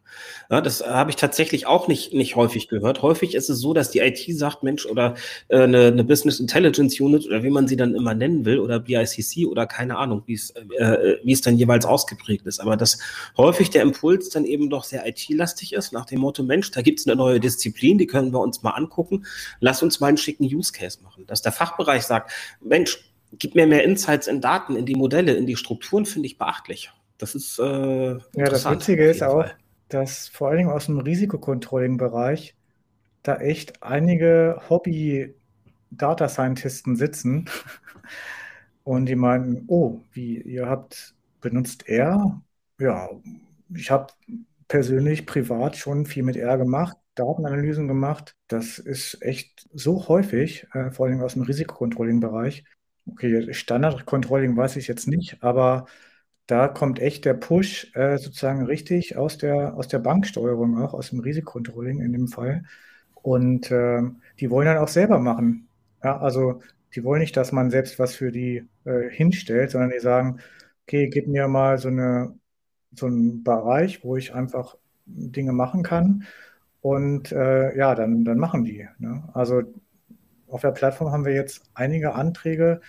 Ja, das habe ich tatsächlich auch nicht, nicht häufig gehört. Häufig ist es so, dass die IT sagt, Mensch, oder äh, eine, eine Business Intelligence Unit oder wie man sie dann immer nennen will, oder BICC oder keine Ahnung, wie es, äh, wie es dann jeweils ausgeprägt ist. Aber dass häufig der Impuls dann eben doch sehr IT-lastig ist, nach dem Motto, Mensch, da gibt es eine neue Disziplin, die können wir uns mal angucken, lass uns mal einen schicken Use Case machen. Dass der Fachbereich sagt, Mensch, gibt mir mehr Insights in Daten, in die Modelle, in die Strukturen, finde ich beachtlich. Das ist äh, Ja, das Witzige ist auch, Fall. dass vor allen Dingen aus dem Risikocontrolling-Bereich da echt einige Hobby-Data Scientisten sitzen und die meinen, oh, wie, ihr habt, benutzt R? Ja, ich habe persönlich privat schon viel mit R gemacht, Datenanalysen gemacht. Das ist echt so häufig, äh, vor allem aus dem Risikocontrolling-Bereich, Okay, Standard-Controlling weiß ich jetzt nicht, aber da kommt echt der Push äh, sozusagen richtig aus der, aus der Banksteuerung, auch aus dem Risikocontrolling in dem Fall. Und äh, die wollen dann auch selber machen. Ja, also die wollen nicht, dass man selbst was für die äh, hinstellt, sondern die sagen, okay, gib mir mal so, eine, so einen Bereich, wo ich einfach Dinge machen kann. Und äh, ja, dann, dann machen die. Ne? Also auf der Plattform haben wir jetzt einige Anträge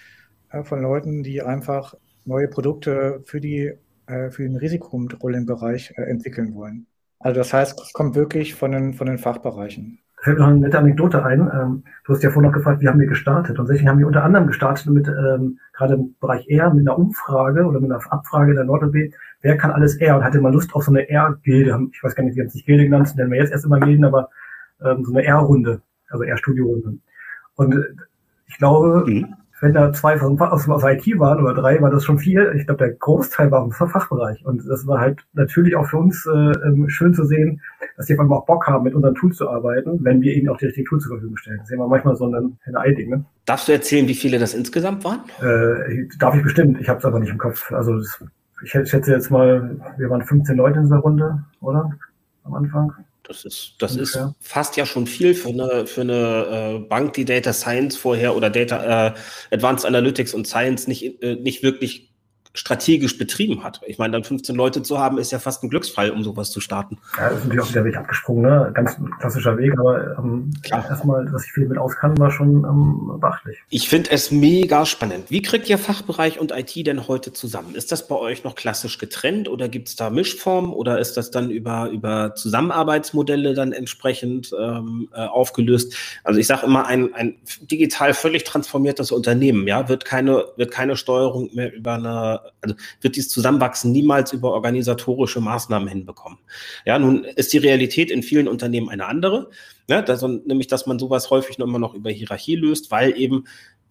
äh, von Leuten, die einfach neue Produkte für, die, äh, für den Risikokontrollenbereich äh, entwickeln wollen. Also das heißt, es kommt wirklich von den, von den Fachbereichen. Fällt noch eine nette Anekdote ein. Ähm, du hast ja vorhin noch gefragt, wie haben wir gestartet? Und tatsächlich haben wir unter anderem gestartet mit, ähm, gerade im Bereich R, mit einer Umfrage oder mit einer Abfrage der NordLB, wer kann alles R? Und hatte mal Lust auf so eine R-Gilde. Ich weiß gar nicht, wie haben es nicht Gilde genannt, nennen wir jetzt erst immer Gilden, aber ähm, so eine R-Runde, also R-Studio-Runde. Und ich glaube, mhm. wenn da zwei aus, aus, aus IT waren oder drei, war das schon viel. Ich glaube, der Großteil war im Fachbereich. Und das war halt natürlich auch für uns äh, ähm, schön zu sehen, dass die einfach auch Bock haben, mit unseren Tools zu arbeiten, wenn wir ihnen auch die richtigen Tools zur Verfügung stellen. Das ist ja manchmal so ein Henne-Ei-Ding. Ne? Darfst du erzählen, wie viele das insgesamt waren? Äh, darf ich bestimmt. Ich habe es aber nicht im Kopf. Also das, ich schätze jetzt mal, wir waren 15 Leute in dieser Runde, oder? Am Anfang. Das ist, das ist fast ja schon viel für eine, für eine äh, Bank, die Data Science vorher oder Data äh, Advanced Analytics und Science nicht, äh, nicht wirklich strategisch betrieben hat. Ich meine, dann 15 Leute zu haben, ist ja fast ein Glücksfall, um sowas zu starten. Ja, das ist natürlich auch wieder Weg abgesprungen, ne? Ganz klassischer Weg, aber ähm, erstmal, dass ich viel mit auskannte, war schon ähm, beachtlich. Ich finde es mega spannend. Wie kriegt ihr Fachbereich und IT denn heute zusammen? Ist das bei euch noch klassisch getrennt oder gibt es da Mischformen oder ist das dann über, über Zusammenarbeitsmodelle dann entsprechend ähm, äh, aufgelöst? Also ich sage immer, ein, ein digital völlig transformiertes Unternehmen, ja, wird keine, wird keine Steuerung mehr über eine also wird dieses Zusammenwachsen niemals über organisatorische Maßnahmen hinbekommen. Ja, nun ist die Realität in vielen Unternehmen eine andere, ja, das, nämlich dass man sowas häufig noch immer noch über Hierarchie löst, weil eben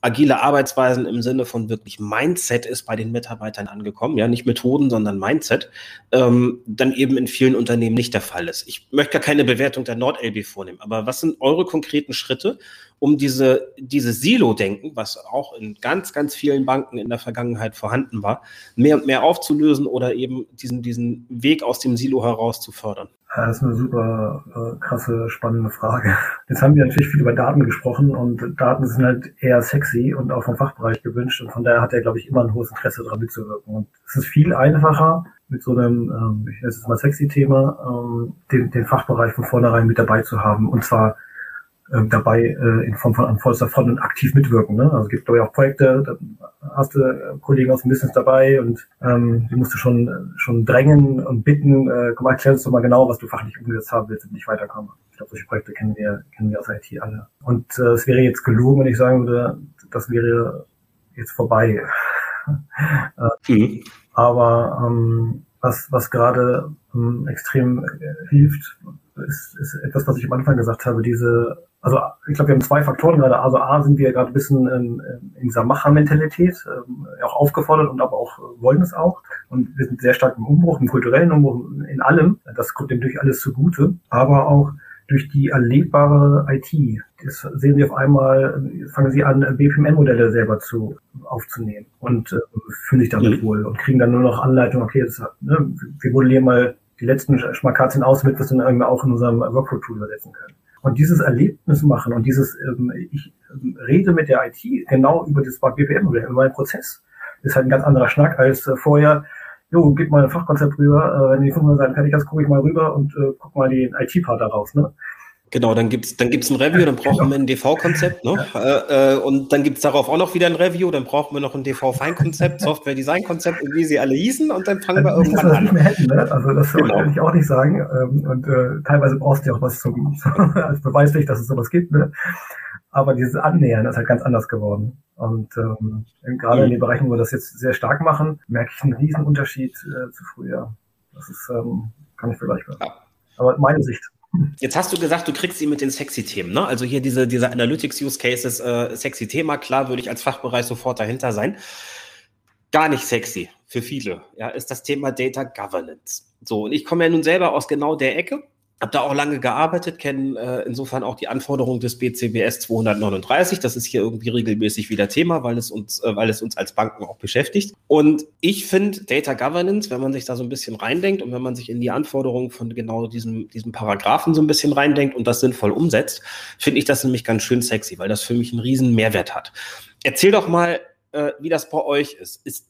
agile Arbeitsweisen im Sinne von wirklich Mindset ist bei den Mitarbeitern angekommen, ja, nicht Methoden, sondern Mindset, ähm, dann eben in vielen Unternehmen nicht der Fall ist. Ich möchte gar keine Bewertung der NordLB vornehmen, aber was sind eure konkreten Schritte, um diese, diese Silo-Denken, was auch in ganz, ganz vielen Banken in der Vergangenheit vorhanden war, mehr und mehr aufzulösen oder eben diesen, diesen Weg aus dem Silo heraus zu fördern? Ja, das ist eine super äh, krasse, spannende Frage. Jetzt haben wir natürlich viel über Daten gesprochen und Daten sind halt eher sexy und auch vom Fachbereich gewünscht und von daher hat er, glaube ich, immer ein hohes Interesse daran mitzuwirken. Und es ist viel einfacher, mit so einem, ähm, ich nenne es mal sexy Thema, ähm, den, den Fachbereich von vornherein mit dabei zu haben und zwar dabei äh, in Form von an vollster Front und aktiv mitwirken. Ne? Also es gibt glaube ich auch Projekte, da hast du äh, Kollegen aus dem Business dabei und ähm, die musst du schon schon drängen und bitten, äh, komm, erklär uns doch mal genau, was du fachlich umgesetzt haben willst und nicht weiterkommen. Ich glaube, solche Projekte kennen wir, kennen wir aus IT alle. Und äh, es wäre jetzt gelogen, wenn ich sagen würde, das wäre jetzt vorbei. äh, mhm. Aber ähm, was, was gerade ähm, extrem äh, hilft, ist, ist etwas, was ich am Anfang gesagt habe, diese also ich glaube, wir haben zwei Faktoren gerade. Also A sind wir gerade ein bisschen in, in dieser Machermentalität ähm, auch aufgefordert und aber auch äh, wollen es auch. Und wir sind sehr stark im Umbruch, im kulturellen Umbruch, in allem. Das kommt dem durch alles zugute. Aber auch durch die erlebbare IT. Das sehen Sie auf einmal, fangen Sie an, BPMN-Modelle selber zu aufzunehmen und äh, fühlen sich damit mhm. wohl und kriegen dann nur noch Anleitung, okay, das, ne, wir modellieren mal die letzten Schmakazien aus, damit wir es dann irgendwie auch in unserem Workflow-Tool übersetzen können. Und dieses Erlebnis machen und dieses, ähm, ich ähm, rede mit der IT genau über das BPM über meinen Prozess, ist halt ein ganz anderer Schnack als äh, vorher, jo, gib mal ein Fachkonzept rüber, äh, wenn die 500 Seiten fertig hast, gucke ich mal rüber und äh, guck mal den IT-Part daraus. Ne? Genau, dann gibt's dann gibt's ein Review, dann brauchen wir ein DV-Konzept, ne? Ja. Äh, und dann gibt's darauf auch noch wieder ein Review, dann brauchen wir noch ein DV-Feinkonzept, Software-Design-Konzept und wie sie alle hießen und dann fangen also wir irgendwann an. Nicht mehr hätten, ne? Also das genau. kann ich auch nicht sagen. Ähm, und äh, teilweise brauchst du ja auch was zum, als Beweislich, dass es sowas gibt, ne? Aber dieses Annähern ist halt ganz anders geworden. Und ähm, gerade mhm. in den Bereichen, wo wir das jetzt sehr stark machen, merke ich einen riesen Unterschied äh, zu früher. Das ist, ähm, kann ich vergleichbar. Ja. Aber meine Sicht. Jetzt hast du gesagt, du kriegst sie mit den sexy Themen, ne? Also hier diese, diese Analytics-Use Cases, äh, sexy Thema, klar, würde ich als Fachbereich sofort dahinter sein. Gar nicht sexy für viele, ja, ist das Thema Data Governance. So, und ich komme ja nun selber aus genau der Ecke habe da auch lange gearbeitet, kenne äh, insofern auch die Anforderungen des BCBS 239. Das ist hier irgendwie regelmäßig wieder Thema, weil es uns, äh, weil es uns als Banken auch beschäftigt. Und ich finde Data Governance, wenn man sich da so ein bisschen reindenkt und wenn man sich in die Anforderungen von genau diesem, diesem Paragraphen so ein bisschen reindenkt und das sinnvoll umsetzt, finde ich das nämlich ganz schön sexy, weil das für mich einen riesen Mehrwert hat. Erzähl doch mal, äh, wie das bei euch ist. Ist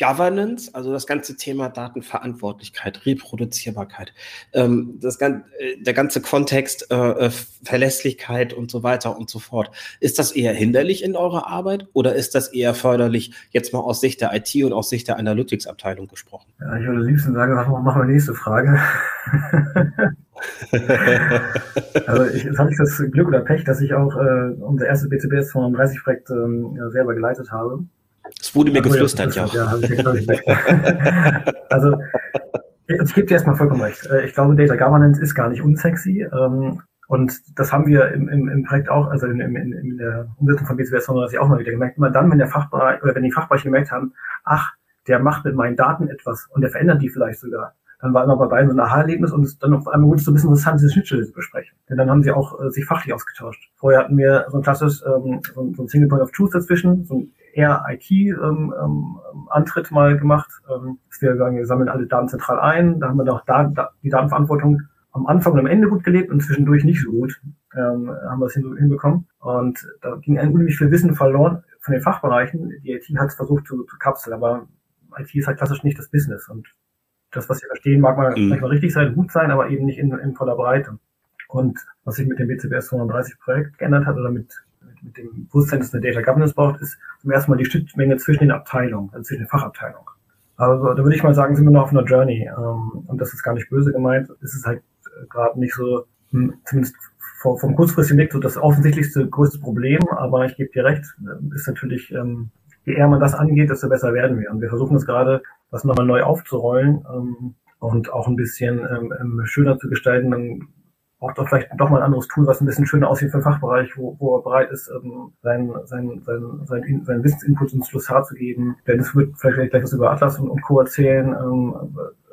Governance, also das ganze Thema Datenverantwortlichkeit, Reproduzierbarkeit, ähm, das, äh, der ganze Kontext, äh, äh, Verlässlichkeit und so weiter und so fort. Ist das eher hinderlich in eurer Arbeit oder ist das eher förderlich, jetzt mal aus Sicht der IT und aus Sicht der Analytics-Abteilung gesprochen? Ja, ich würde liebsten sagen, machen wir nächste Frage. also ich, jetzt habe ich das Glück oder Pech, dass ich auch äh, unser erstes BCBS 32 Projekt äh, selber geleitet habe. Es wurde mir geflüstert, ja. ja also, ich gebe dir erstmal vollkommen recht. Äh, ich glaube, Data Governance ist gar nicht unsexy. Ähm, und das haben wir im, im, im Projekt auch, also in, in, in der Umsetzung von BCBS 39 auch mal wieder gemerkt. Immer dann, wenn der Fachbereich oder wenn die Fachbereiche gemerkt haben, ach, der macht mit meinen Daten etwas und der verändert die vielleicht sogar, dann war immer bei beiden so ein Aha-Erlebnis und dann auf einmal wurde es so ein bisschen interessant, diese Schnittstelle zu besprechen. Denn dann haben sie auch äh, sich fachlich ausgetauscht. Vorher hatten wir so ein klassisches, ähm, so, so ein Single Point of Truth dazwischen, so ein eher IT-Antritt ähm, ähm, mal gemacht. Ähm, dass wir sagen, wir sammeln alle Daten zentral ein, da haben wir noch da, da, die Datenverantwortung am Anfang und am Ende gut gelebt und zwischendurch nicht so gut. Ähm, haben wir es hinbekommen. Und da ging unheimlich viel Wissen verloren von den Fachbereichen. Die IT hat es versucht zu, zu kapseln, aber IT ist halt klassisch nicht das Business. Und das, was wir verstehen, mag mal mhm. manchmal richtig sein, gut sein, aber eben nicht in, in voller Breite. Und was sich mit dem BCBS 230 Projekt geändert hat oder mit, mit, dem Bewusstsein, dass eine Data Governance braucht, ist zum ersten Mal die Schnittmenge zwischen den Abteilungen, also zwischen den Fachabteilungen. Also da würde ich mal sagen, sind wir noch auf einer Journey. Ähm, und das ist gar nicht böse gemeint. Es ist halt äh, gerade nicht so, hm, zumindest vom kurzfristigen Weg so das offensichtlichste größte Problem, aber ich gebe dir recht, äh, ist natürlich, ähm, je eher man das angeht, desto besser werden wir. Und wir versuchen es gerade, das nochmal neu aufzurollen ähm, und auch ein bisschen ähm, schöner zu gestalten. Braucht auch vielleicht doch mal ein anderes Tool, was ein bisschen schöner aussieht für den Fachbereich, wo, wo er bereit ist, ähm, sein, sein, sein, sein, sein Wissensinput ins Glossar zu geben. Denn es wird vielleicht gleich was über Atlas und, und Co. erzählen. Ähm,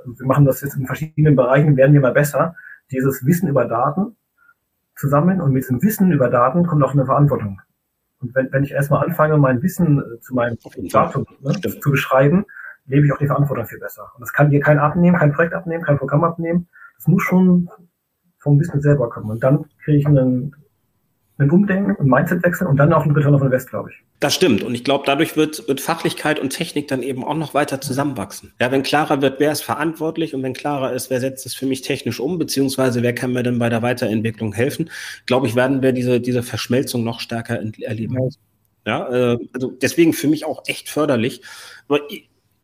wir machen das jetzt in verschiedenen Bereichen, werden wir mal besser. Dieses Wissen über Daten zu sammeln und mit diesem Wissen über Daten kommt auch eine Verantwortung. Und wenn, wenn ich erstmal anfange, mein Wissen äh, zu meinem Datum ne, zu beschreiben, lebe ich auch die Verantwortung viel besser. Und das kann dir kein abnehmen, kein Projekt abnehmen, kein Programm abnehmen. Das muss schon vom Business selber kommen. Und dann kriege ich einen, einen Umdenken, einen Mindsetwechsel und dann auch einen Return of Invest, glaube ich. Das stimmt. Und ich glaube, dadurch wird, wird Fachlichkeit und Technik dann eben auch noch weiter zusammenwachsen. Ja, wenn klarer wird, wer ist verantwortlich und wenn klarer ist, wer setzt es für mich technisch um, beziehungsweise wer kann mir denn bei der Weiterentwicklung helfen, glaube ich, werden wir diese, diese Verschmelzung noch stärker erleben. Ja, äh, also deswegen für mich auch echt förderlich. Aber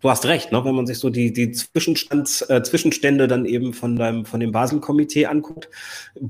du hast recht, ne? wenn man sich so die, die Zwischenstands, äh, Zwischenstände dann eben von deinem, von dem Basel-Komitee anguckt,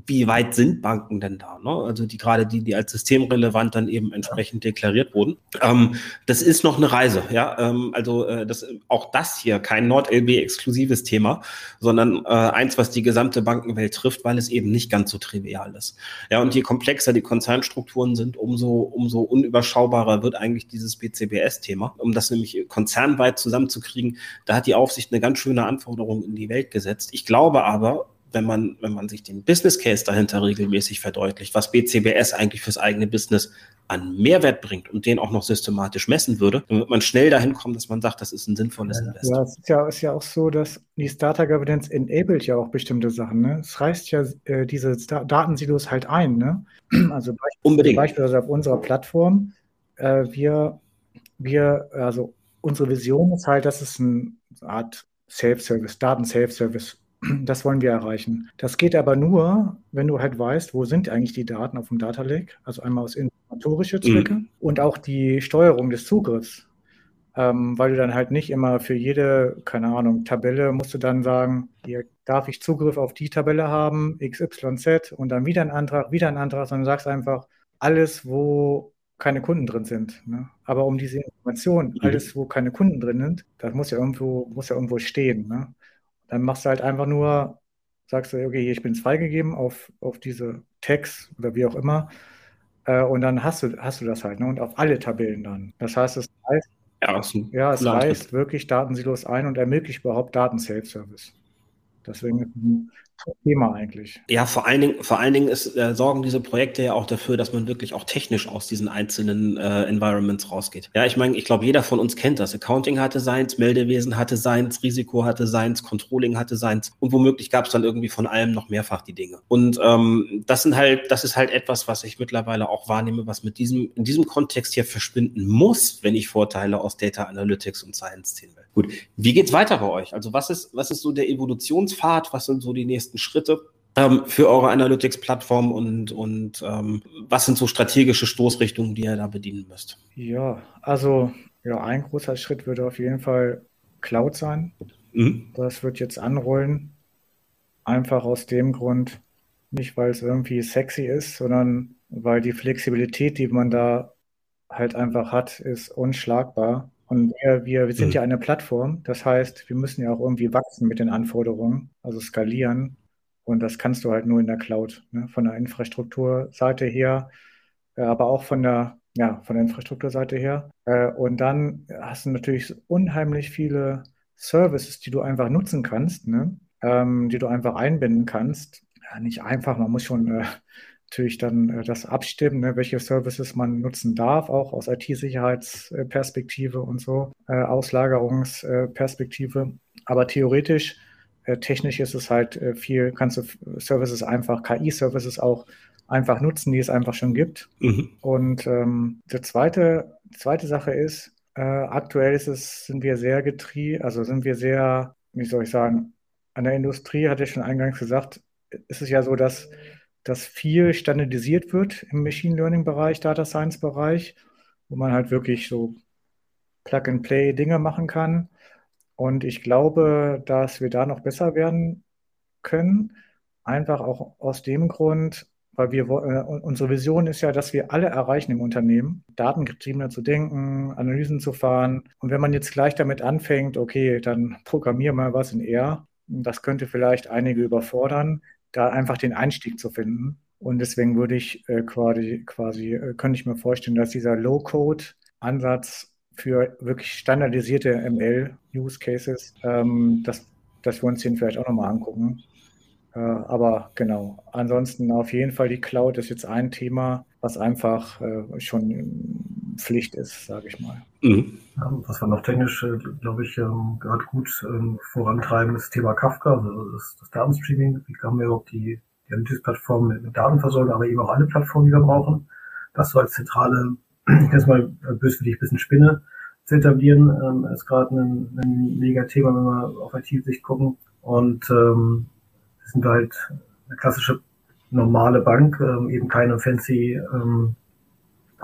wie weit sind Banken denn da? Ne? Also die gerade die, die als systemrelevant dann eben entsprechend deklariert wurden. Ähm, das ist noch eine Reise, ja. Ähm, also äh, das, auch das hier kein Nord-LB-exklusives Thema, sondern äh, eins, was die gesamte Bankenwelt trifft, weil es eben nicht ganz so trivial ist. Ja, und je komplexer die Konzernstrukturen sind, umso, umso unüberschaubarer wird eigentlich dieses BCBS-Thema, um das nämlich konzernweit zusammen zusammenzukriegen. Da hat die Aufsicht eine ganz schöne Anforderung in die Welt gesetzt. Ich glaube aber, wenn man, wenn man sich den Business Case dahinter regelmäßig verdeutlicht, was BCBS eigentlich fürs eigene Business an Mehrwert bringt und den auch noch systematisch messen würde, dann wird man schnell dahin kommen, dass man sagt, das ist ein sinnvolles ja, Invest. Ja, es ist ja, ist ja auch so, dass die Starter Governance enabled ja auch bestimmte Sachen. Ne? Es reißt ja äh, diese Datensilos halt ein. Ne? Also Unbedingt. beispielsweise auf unserer Plattform. Äh, wir, wir, also unsere Vision ist halt, dass es eine Art Self-Service, Daten-Self-Service, das wollen wir erreichen. Das geht aber nur, wenn du halt weißt, wo sind eigentlich die Daten auf dem Data Lake, also einmal aus informatorische Zwecke mhm. und auch die Steuerung des Zugriffs. Ähm, weil du dann halt nicht immer für jede, keine Ahnung, Tabelle musst du dann sagen, hier darf ich Zugriff auf die Tabelle haben, XYZ und dann wieder ein Antrag, wieder ein Antrag, sondern du sagst einfach, alles, wo keine Kunden drin sind. Ne? Aber um diese Information, mhm. alles, wo keine Kunden drin sind, das muss ja irgendwo, muss ja irgendwo stehen. Ne? Dann machst du halt einfach nur, sagst du, okay, ich bin es freigegeben auf, auf diese Tags oder wie auch immer. Äh, und dann hast du, hast du das halt, ne? Und auf alle Tabellen dann. Das heißt, es reißt, ja, ja, es reißt wirklich Datensilos ein und ermöglicht überhaupt Daten-Self-Service. Deswegen Thema eigentlich. Ja, vor allen Dingen, vor allen Dingen ist, äh, sorgen diese Projekte ja auch dafür, dass man wirklich auch technisch aus diesen einzelnen äh, Environments rausgeht. Ja, ich meine, ich glaube, jeder von uns kennt das. Accounting hatte seins, Meldewesen hatte seins, Risiko hatte seins, Controlling hatte seins und womöglich gab es dann irgendwie von allem noch mehrfach die Dinge. Und ähm, das sind halt, das ist halt etwas, was ich mittlerweile auch wahrnehme, was mit diesem, in diesem Kontext hier verschwinden muss, wenn ich Vorteile aus Data Analytics und Science ziehen will. Gut, wie geht's weiter bei euch? Also was ist, was ist so der Evolutionspfad? Was sind so die nächsten Schritte ähm, für eure Analytics-Plattform und, und ähm, was sind so strategische Stoßrichtungen, die ihr da bedienen müsst? Ja, also ja, ein großer Schritt würde auf jeden Fall Cloud sein. Mhm. Das wird jetzt anrollen. Einfach aus dem Grund, nicht weil es irgendwie sexy ist, sondern weil die Flexibilität, die man da halt einfach hat, ist unschlagbar. Und wir, wir, wir sind mhm. ja eine Plattform, das heißt, wir müssen ja auch irgendwie wachsen mit den Anforderungen, also skalieren. Und das kannst du halt nur in der Cloud, ne? von der Infrastrukturseite her, äh, aber auch von der, ja, von der Infrastrukturseite her. Äh, und dann hast du natürlich unheimlich viele Services, die du einfach nutzen kannst, ne? ähm, die du einfach einbinden kannst. Ja, nicht einfach, man muss schon äh, natürlich dann äh, das abstimmen, ne, welche Services man nutzen darf, auch aus IT-Sicherheitsperspektive und so, äh, Auslagerungsperspektive. Aber theoretisch Äh, technisch ist es halt äh, viel, kannst du Services einfach, KI-Services auch einfach nutzen, die es einfach schon gibt. Mhm. Und ähm, die zweite, zweite Sache ist, äh, aktuell ist es, sind wir sehr getrieben, also sind wir sehr, wie soll ich sagen, an der Industrie, hatte ich schon eingangs gesagt, ist es ja so, dass, dass viel standardisiert wird im Machine Learning-Bereich, Data Science-Bereich, wo man halt wirklich so Plug-and-Play-Dinge machen kann. Und ich glaube, dass wir da noch besser werden können. Einfach auch aus dem Grund, weil wir, äh, unsere Vision ist ja, dass wir alle erreichen im Unternehmen, datengetriebener zu denken, Analysen zu fahren. Und wenn man jetzt gleich damit anfängt, okay, dann programmier mal was in R, das könnte vielleicht einige überfordern, da einfach den Einstieg zu finden. Und deswegen würde ich äh, quasi, quasi äh, könnte ich mir vorstellen, dass dieser Low-Code-Ansatz für wirklich standardisierte ML-Use-Cases, ähm, dass, dass wir uns den vielleicht auch nochmal angucken. Äh, aber genau, ansonsten auf jeden Fall die Cloud ist jetzt ein Thema, was einfach äh, schon Pflicht ist, sage ich mal. Mhm. was wir noch technisch, äh, glaube ich, ähm, gerade gut ähm, vorantreiben, ist das Thema Kafka, also das, das Datenstreaming. Wie haben wir überhaupt die, die Analytics-Plattform mit, Datenversorgung, aber eben auch alle Plattformen, die wir brauchen. Das so als zentrale ich das mal böswillig ein bisschen Spinne zu etablieren, ähm, ist gerade ein, ein mega Thema, wenn wir auf IT-Sicht gucken. Und ähm, wir sind halt eine klassische normale Bank, ähm, eben keine fancy ähm,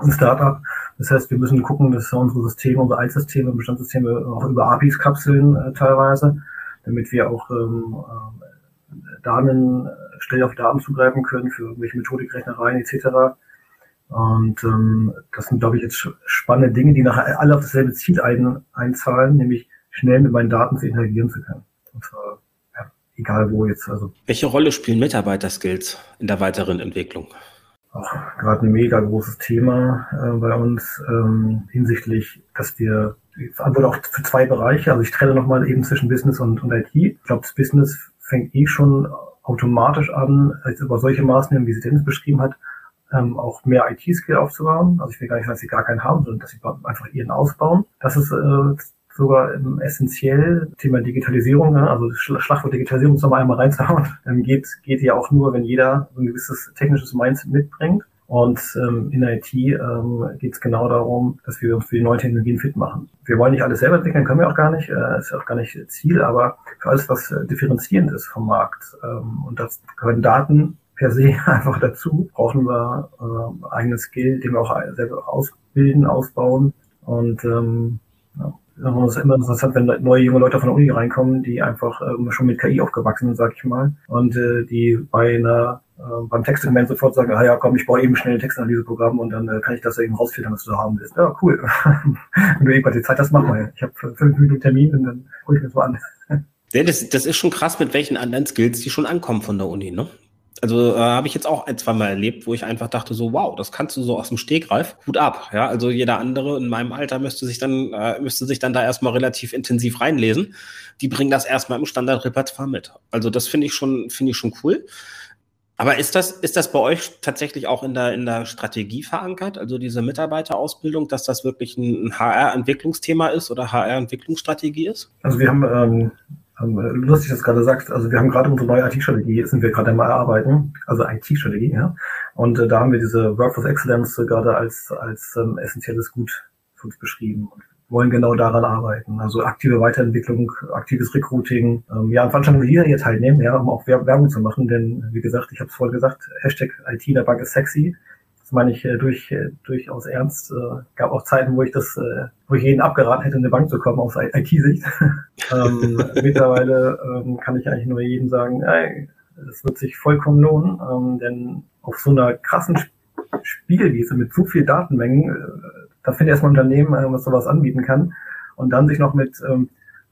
Startup. Das heißt, wir müssen gucken, dass unsere Systeme, unsere Altsysteme, Bestandssysteme auch über APIs kapseln äh, teilweise, damit wir auch ähm, äh, Daten, schnell auf Daten zugreifen können für irgendwelche Methodikrechnereien etc. Und ähm, das sind, glaube ich, jetzt spannende Dinge, die nachher alle auf dasselbe Ziel ein, einzahlen, nämlich schnell mit meinen Daten zu interagieren zu können. Und zwar, ja, egal wo jetzt. Also. Welche Rolle spielen Mitarbeiterskills in der weiteren Entwicklung? Auch gerade ein mega großes Thema äh, bei uns ähm, hinsichtlich, dass wir antworte auch für zwei Bereiche. Also ich trenne nochmal eben zwischen Business und, und IT. Ich glaube, das Business fängt eh schon automatisch an, als über solche Maßnahmen, wie sie Dennis beschrieben hat, ähm, auch mehr IT-Skill aufzubauen. Also ich will gar nicht, dass sie gar keinen haben, sondern dass sie einfach ihren ausbauen. Das ist äh, sogar ähm, essentiell. Thema Digitalisierung, ne? also Schlagwort Digitalisierung nochmal einmal reinzuhauen. Ähm, geht, geht ja auch nur, wenn jeder ein gewisses technisches Mindset mitbringt. Und ähm, in IT ähm, geht es genau darum, dass wir uns für die neuen Technologien fit machen. Wir wollen nicht alles selber entwickeln, können wir auch gar nicht, äh, ist auch gar nicht Ziel, aber für alles, was äh, differenzierend ist vom Markt. Ähm, und das gehören Daten per se einfach dazu. Brauchen wir äh, eigenen Skill, den wir auch selber ausbilden, ausbauen. Und ähm, ja, das ist immer interessant, wenn neue junge Leute von der Uni reinkommen, die einfach ähm, schon mit KI aufgewachsen sind, sag ich mal, und äh, die bei einer äh, beim Textdokument sofort sagen, ah ja, komm, ich baue eben schnell ein Textanalyseprogramm und dann äh, kann ich das eben rausfiltern, was du da haben willst. Ja, cool. wenn du eben die Zeit hast, mach mal. Ich habe fünf Minuten Termin und dann hol ich mir so an. Ja, das, das ist schon krass, mit welchen anderen Skills die schon ankommen von der Uni, ne? Also äh, habe ich jetzt auch ein, zwei Mal erlebt, wo ich einfach dachte so, wow, das kannst du so aus dem Stegreif, gut ab. Ja, also jeder andere in meinem Alter müsste sich dann, äh, müsste sich dann da erstmal relativ intensiv reinlesen. Die bringen das erstmal im Standardrepertoire mit. Also das finde ich schon, finde ich schon cool. Aber ist das, ist das bei euch tatsächlich auch in der, in der Strategie verankert? Also diese Mitarbeiterausbildung, dass das wirklich ein HR-Entwicklungsthema ist oder HR-Entwicklungsstrategie ist? Also wir haben ähm, lustig, dass du gerade sagst, also wir haben gerade unsere neue IT-Strategie, sind wir gerade einmal erarbeiten, also IT-Strategie, ja. Und äh, da haben wir diese Workforce Excellence äh, gerade als, als ähm, essentielles Gut für uns beschrieben und wollen genau daran arbeiten. Also aktive Weiterentwicklung, aktives Recruiting, ähm, ja, an Veranstaltungen wie hier teilnehmen, ja, um auch Werbung zu machen, denn wie gesagt, ich habe es vorhin gesagt, Hashtag IT der Bank ist sexy meine ich äh, durch, äh, durchaus ernst. Äh, gab auch Zeiten, wo ich das, äh, wo ich jeden abgeraten hätte, in eine Bank zu kommen aus IT-Sicht. ähm, mittlerweile ähm, kann ich eigentlich nur jedem sagen, es wird sich vollkommen lohnen, ähm, denn auf so einer krassen Spielwiese mit so viel Datenmengen, äh, da findet erstmal ein Unternehmen, äh, was sowas anbieten kann und dann sich noch mit ähm,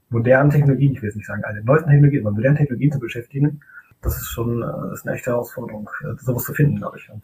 modernen Technologien, ich will jetzt nicht sagen alle neuesten Technologien, aber modernen Technologien zu beschäftigen, das ist schon äh, ist eine echte Herausforderung, äh, sowas zu finden, glaube ich. Und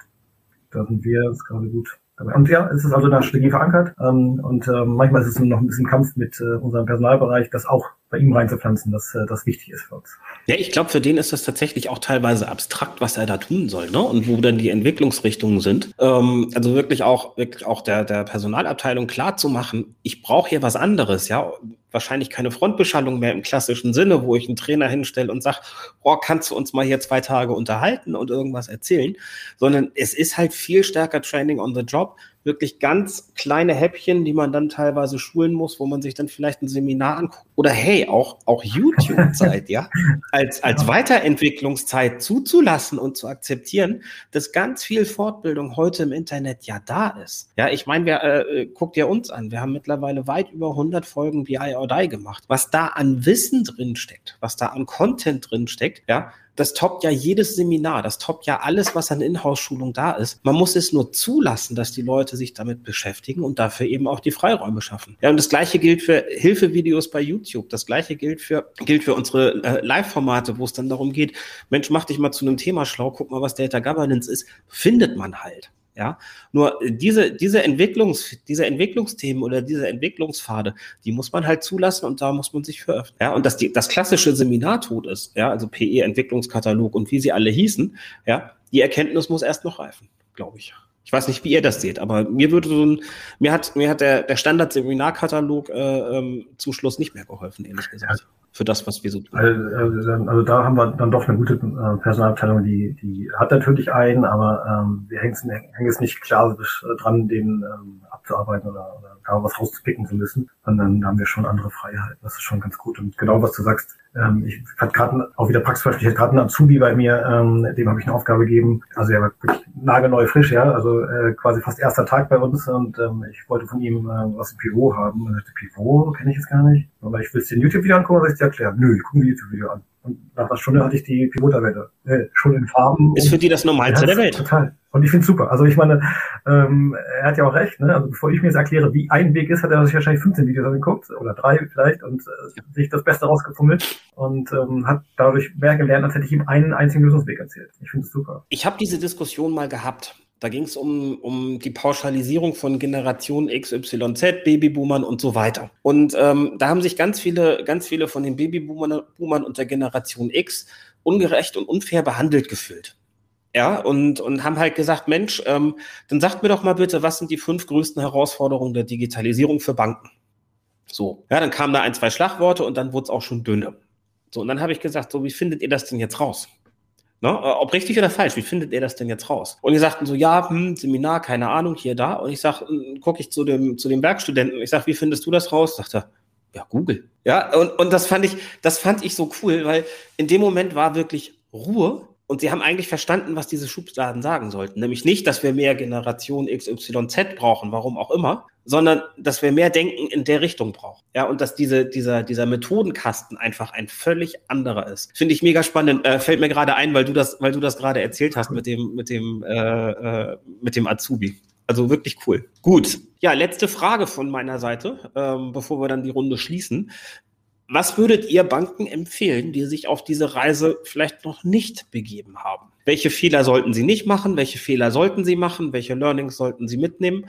da sind wir jetzt gerade gut dabei. Und ja, es ist also in der Strategie verankert. Ähm, und äh, manchmal ist es nur noch ein bisschen Kampf mit äh, unserem Personalbereich, das auch bei ihm reinzupflanzen, dass äh, das wichtig ist für uns. Ja, ich glaube, für den ist das tatsächlich auch teilweise abstrakt, was er da tun soll, ne? Und wo dann die Entwicklungsrichtungen sind. Ähm, also wirklich auch, wirklich auch der, der Personalabteilung klar zu machen, ich brauche hier was anderes, ja. Wahrscheinlich keine Frontbeschallung mehr im klassischen Sinne, wo ich einen Trainer hinstelle und sage, oh, kannst du uns mal hier zwei Tage unterhalten und irgendwas erzählen, sondern es ist halt viel stärker Training on the Job wirklich ganz kleine Häppchen, die man dann teilweise schulen muss, wo man sich dann vielleicht ein Seminar anguckt. Oder hey, auch, auch YouTube-Zeit, ja, als, als Weiterentwicklungszeit zuzulassen und zu akzeptieren, dass ganz viel Fortbildung heute im Internet ja da ist. Ja, ich meine, wir, äh, guckt ja uns an. Wir haben mittlerweile weit über 100 Folgen BI or Die gemacht. Was da an Wissen drinsteckt, was da an Content drinsteckt, ja, das toppt ja jedes Seminar, das toppt ja alles, was an Inhouse-Schulung da ist. Man muss es nur zulassen, dass die Leute sich damit beschäftigen und dafür eben auch die Freiräume schaffen. Ja, und das gleiche gilt für Hilfevideos bei YouTube. Das gleiche gilt für, gilt für unsere äh, Live-Formate, wo es dann darum geht, Mensch, mach dich mal zu einem Thema schlau, guck mal, was Data Governance ist. Findet man halt. Ja, nur diese, diese Entwicklungs, diese Entwicklungsthemen oder diese Entwicklungspfade, die muss man halt zulassen und da muss man sich für öffnen. Ja, und dass die, das klassische Seminar tot ist, ja, also PE Entwicklungskatalog und wie sie alle hießen, ja, die Erkenntnis muss erst noch reifen, glaube ich. Ich weiß nicht, wie ihr das seht, aber mir würde so ein, mir hat, mir hat der, der Standard-Seminarkatalog äh, ähm, zum Schluss nicht mehr geholfen, ehrlich gesagt für das, was wir so tun. Also, also da haben wir dann doch eine gute äh, Personalabteilung, die, die hat natürlich einen, aber ähm, wir hängen, hängen es nicht klar dran, den ähm, abzuarbeiten oder, oder da was rauszupicken zu müssen, sondern da haben wir schon andere Freiheiten. Das ist schon ganz gut. Und genau was du sagst, ähm, ich hatte gerade auch wieder Praxisbeispiel, ich hatte gerade einen Azubi bei mir, ähm, dem habe ich eine Aufgabe gegeben. Also er war wirklich nagelneu frisch, ja, also äh, quasi fast erster Tag bei uns und ähm, ich wollte von ihm äh, was im Pivot haben. Und er sagte, Pivot kenne ich jetzt gar nicht. Aber ich will es dir ein YouTube-Video angucken, soll ich dir erklären? Nö, ich gucke ein YouTube-Video an. Und nach einer Stunde hatte ich die Pivot-Tabelle. Äh, schon in Farben. Ist für die das Normalste der Welt. Total. Und ich finde es super. Also ich meine, ähm, er hat ja auch recht. Ne? Also bevor ich mir jetzt erkläre, wie ein Weg ist, hat er sich wahrscheinlich 15 Videos angeguckt oder drei vielleicht und äh, sich das Beste rausgefummelt und ähm, hat dadurch mehr gelernt, als hätte ich ihm einen einzigen Lösungsweg erzählt. Ich finde es super. Ich habe diese Diskussion mal gehabt. Da ging es um, um die Pauschalisierung von Generation XYZ, Babyboomern und so weiter. Und ähm, da haben sich ganz viele, ganz viele von den Babyboomern Boomern und der Generation X ungerecht und unfair behandelt gefühlt. Ja, und, und haben halt gesagt, Mensch, ähm, dann sagt mir doch mal bitte, was sind die fünf größten Herausforderungen der Digitalisierung für Banken? So, ja, dann kamen da ein, zwei Schlagworte und dann wurde es auch schon dünner. So, und dann habe ich gesagt, so, wie findet ihr das denn jetzt raus? Ne? Äh, ob richtig oder falsch, wie findet ihr das denn jetzt raus? Und die sagten so, ja, hm, Seminar, keine Ahnung, hier, da. Und ich sag, hm, gucke ich zu dem, zu dem Werkstudenten, ich sag, wie findest du das raus? Sagt er, ja, Google. Ja, und, und das fand ich, das fand ich so cool, weil in dem Moment war wirklich Ruhe und sie haben eigentlich verstanden, was diese Schubladen sagen sollten. Nämlich nicht, dass wir mehr Generation XYZ brauchen, warum auch immer, sondern dass wir mehr Denken in der Richtung brauchen. Ja, und dass diese, dieser, dieser Methodenkasten einfach ein völlig anderer ist. Finde ich mega spannend. Äh, fällt mir gerade ein, weil du das, weil du das gerade erzählt hast mit dem, mit dem, äh, äh, mit dem Azubi. Also wirklich cool. Gut. Ja, letzte Frage von meiner Seite, ähm, bevor wir dann die Runde schließen. Was würdet ihr Banken empfehlen, die sich auf diese Reise vielleicht noch nicht begeben haben? Welche Fehler sollten sie nicht machen? Welche Fehler sollten sie machen? Welche Learnings sollten sie mitnehmen?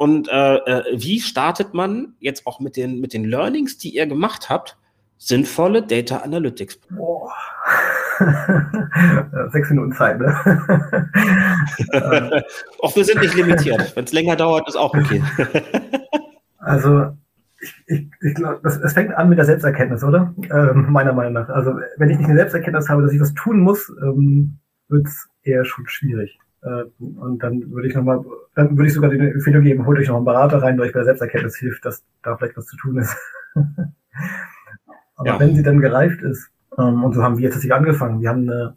Und äh, äh, wie startet man jetzt auch mit den, mit den Learnings, die ihr gemacht habt, sinnvolle Data Analytics? Boah. Sechs Minuten Zeit, ne? auch wir sind nicht limitiert. Wenn es länger dauert, ist auch okay. also ich, ich, ich glaube, es fängt an mit der Selbsterkenntnis, oder? Ähm, meiner Meinung nach. Also wenn ich nicht eine Selbsterkenntnis habe, dass ich was tun muss, ähm, wird es eher schon schwierig. Äh, und dann würde ich nochmal, dann würde ich sogar die Empfehlung geben, holt euch noch einen Berater rein, der euch bei der Selbsterkenntnis hilft, dass da vielleicht was zu tun ist. Aber ja. wenn sie dann gereift ist, ähm, und so haben wir jetzt tatsächlich angefangen, wir haben eine,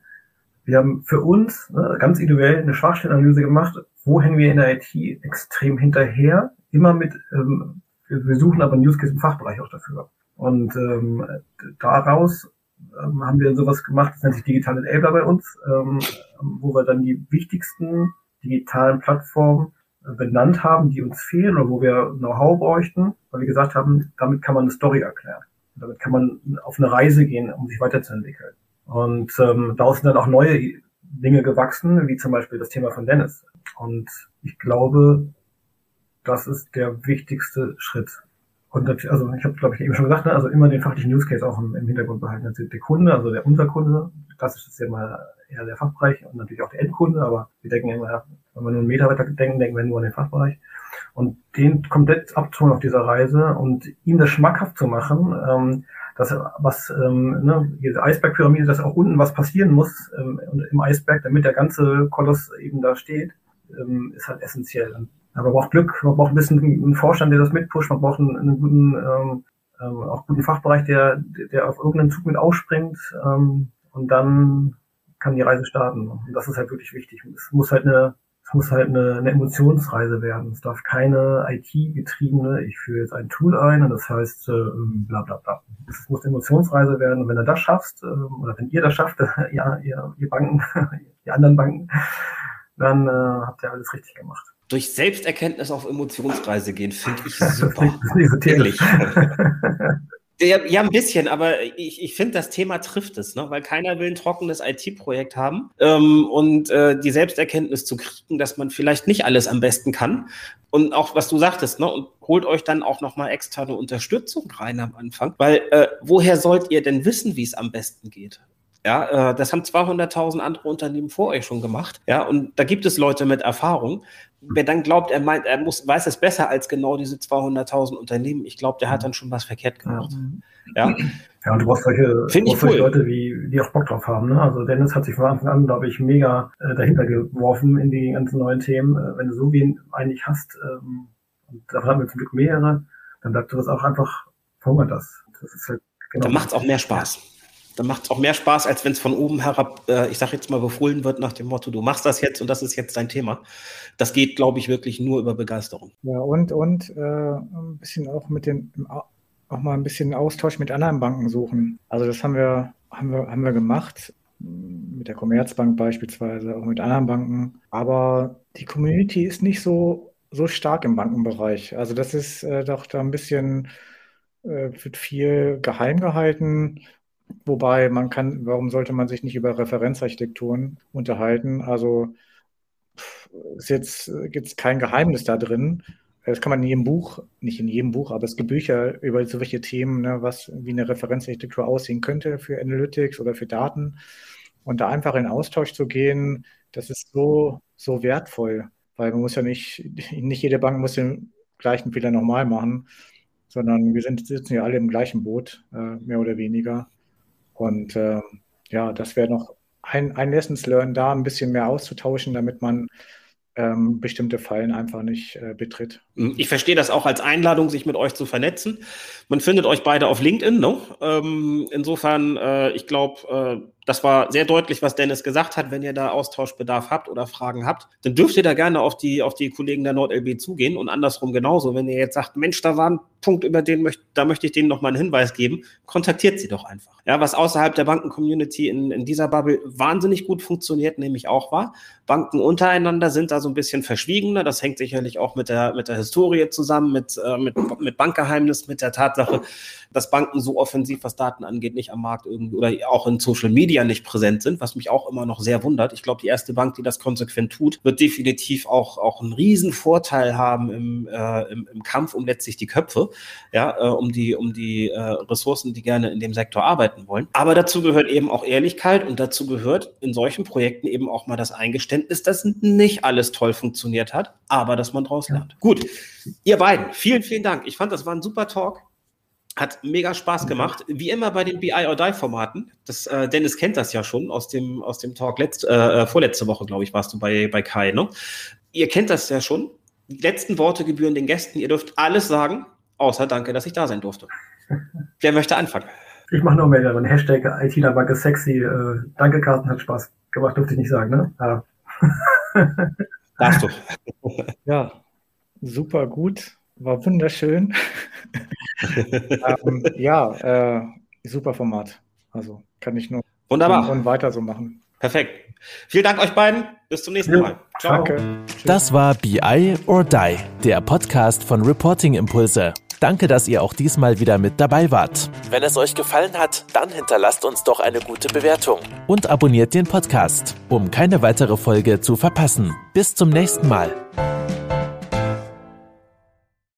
wir haben für uns ne, ganz individuell eine Schwachstellenanalyse gemacht, wo hängen wir in der IT extrem hinterher, immer mit ähm, wir, wir suchen aber Use Case im Fachbereich auch dafür. Und ähm, daraus ähm, haben wir sowas gemacht, das nennt sich Digital Enabler bei uns, ähm, wo wir dann die wichtigsten digitalen Plattformen äh, benannt haben, die uns fehlen oder wo wir Know-how bräuchten, weil wir gesagt haben, damit kann man eine Story erklären. Damit kann man auf eine Reise gehen, um sich weiterzuentwickeln. Und ähm, daraus sind dann auch neue Dinge gewachsen, wie zum Beispiel das Thema von Dennis. Und ich glaube, das ist der wichtigste Schritt. Und das, also ich habe, glaube ich, eben schon gesagt, ne, also immer den fachlichen Use Case auch im, im Hintergrund behalten. Also der Kunde, also der unser Kunde, klassisch ist ja mal eher der Fachbereich und natürlich auch der Endkunde, aber wir denken immer, wenn wir nur einen Meter weiter denken, denken wir nur an den Fachbereich. Und den komplett abzuholen auf dieser Reise und ihm das schmackhaft zu machen, ähm, dass was ähm, ne, diese Eisbergpyramide, dass auch unten was passieren muss ähm, im Eisberg, damit der ganze Koloss eben da steht, ähm, ist halt essentiell. Aber man braucht Glück, man braucht ein bisschen einen Vorstand, der das mitpusht, man braucht einen, einen guten, ähm, ähm, auch guten Fachbereich, der, der auf irgendeinen Zug mit aufspringt ähm, und dann kann die Reise starten. Und das ist halt wirklich wichtig. Es muss halt eine, es muss halt eine, eine Emotionsreise werden. Es darf keine IT-getriebene, ich führe jetzt ein Tool ein und das heißt äh, bla bla bla. Es muss eine Emotionsreise werden und wenn du das schaffst, äh, oder wenn ihr das schafft, ja, ihr, ihr Banken, die anderen Banken, dann äh, habt ihr alles richtig gemacht durch Selbsterkenntnis auf Emotionsreise gehen, finde ich super. Ehrlich. Ja, ja, ein bisschen, aber ich, ich finde, das Thema trifft es, ne? weil keiner will ein trockenes IT-Projekt haben ähm, und äh, die Selbsterkenntnis zu kriegen, dass man vielleicht nicht alles am besten kann. Und auch, was du sagtest, ne? und holt euch dann auch nochmal externe Unterstützung rein am Anfang, weil äh, woher sollt ihr denn wissen, wie es am besten geht? Ja, äh, das haben 200.000 andere Unternehmen vor euch schon gemacht. Ja, und da gibt es Leute mit Erfahrung. Wer dann glaubt, er meint, er muss, weiß es besser als genau diese 200.000 Unternehmen, ich glaube, der hat dann schon was verkehrt gemacht. Ja. Ja, und du brauchst solche, brauchst cool. solche Leute, wie, die auch Bock drauf haben. Ne? Also Dennis hat sich von Anfang an, glaube ich, mega äh, dahinter geworfen in die ganzen neuen Themen. Äh, wenn du so wen eigentlich hast, ähm, und davon haben wir zum Glück mehrere, dann bleibt du das auch einfach, verhungert das. Das ist halt genau. Dann macht es auch mehr Spaß. Dann macht es auch mehr Spaß, als wenn es von oben herab, äh, ich sage jetzt mal, befohlen wird nach dem Motto, du machst das jetzt und das ist jetzt dein Thema. Das geht, glaube ich, wirklich nur über Begeisterung. Ja, und, und äh, ein bisschen auch mit dem, auch mal ein bisschen Austausch mit anderen Banken suchen. Also das haben wir, haben wir, haben wir gemacht, mit der Commerzbank beispielsweise, auch mit anderen Banken. Aber die Community ist nicht so, so stark im Bankenbereich. Also das ist äh, doch da ein bisschen, äh, wird viel geheim gehalten Wobei man kann, warum sollte man sich nicht über Referenzarchitekturen unterhalten? Also ist jetzt gibt es kein Geheimnis da drin. Das kann man in jedem Buch, nicht in jedem Buch, aber es gibt Bücher über solche Themen, ne, was wie eine Referenzarchitektur aussehen könnte für Analytics oder für Daten. Und da einfach in Austausch zu gehen, das ist so, so wertvoll, weil man muss ja nicht, nicht jede Bank muss den gleichen Fehler nochmal machen, sondern wir sind, sitzen ja alle im gleichen Boot, äh, mehr oder weniger. Und äh, ja, das wäre noch ein, ein Lessons Learned da, ein bisschen mehr auszutauschen, damit man ähm, bestimmte Fallen einfach nicht äh, betritt. Hm, ich verstehe das auch als Einladung, sich mit euch zu vernetzen. Man findet euch beide auf LinkedIn, ne? Ähm, insofern, äh, ich glaube, äh, das war sehr deutlich, was Dennis gesagt hat. Wenn ihr da Austauschbedarf habt oder Fragen habt, dann dürft ihr da gerne auf die, auf die Kollegen der NordLB zugehen und andersrum genauso. Wenn ihr jetzt sagt, Mensch, da war ein Punkt, über den möchte, da möchte ich denen noch mal einen Hinweis geben, kontaktiert sie doch einfach. Ja, was außerhalb der Banken-Community in, in dieser Bubble wahnsinnig gut funktioniert, nämlich auch war, Banken untereinander sind da so ein bisschen verschwiegener. Das hängt sicherlich auch mit der, mit der Historie zusammen, mit, äh, mit, mit Bankgeheimnis, mit der Tatsache, dass Banken so offensiv, was Daten angeht, nicht am Markt irgendwie oder auch in Social Media nicht präsent sind, was mich auch immer noch sehr wundert. Ich glaube, die erste Bank, die das konsequent tut, wird definitiv auch, auch einen riesen Vorteil haben im, äh, im, im Kampf um letztlich die Köpfe, ja, äh, um die, um die äh, Ressourcen, die gerne in dem Sektor arbeiten wollen. Aber dazu gehört eben auch Ehrlichkeit und dazu gehört in solchen Projekten eben auch mal das Eingeständnis, dass nicht alles toll funktioniert hat, aber dass man daraus lernt. Gut, ihr beiden, vielen, vielen Dank. Ich fand, das war ein super Talk. Hat mega Spaß gemacht. Wie immer bei den BI or Die Formaten. Das, äh, Dennis kennt das ja schon aus dem, aus dem Talk letzt, äh, äh, vorletzte Woche, glaube ich, warst du bei, bei Kai. Ne? Ihr kennt das ja schon. Die letzten Worte gebühren den Gästen. Ihr dürft alles sagen, außer danke, dass ich da sein durfte. Wer möchte anfangen? Ich mache nur mehr einen Hashtag IT-Labak ist sexy. Äh, danke, Carsten, hat Spaß gemacht, durfte ich nicht sagen, ne? Ja. Darfst du. ja, super gut. War wunderschön. ähm, ja, äh, super Format. Also kann ich nur Wunderbar. und weiter so machen. Perfekt. Vielen Dank euch beiden. Bis zum nächsten Mal. Ciao. Danke. Das war BI or Die, der Podcast von Reporting Impulse. Danke, dass ihr auch diesmal wieder mit dabei wart. Wenn es euch gefallen hat, dann hinterlasst uns doch eine gute Bewertung und abonniert den Podcast, um keine weitere Folge zu verpassen. Bis zum nächsten Mal.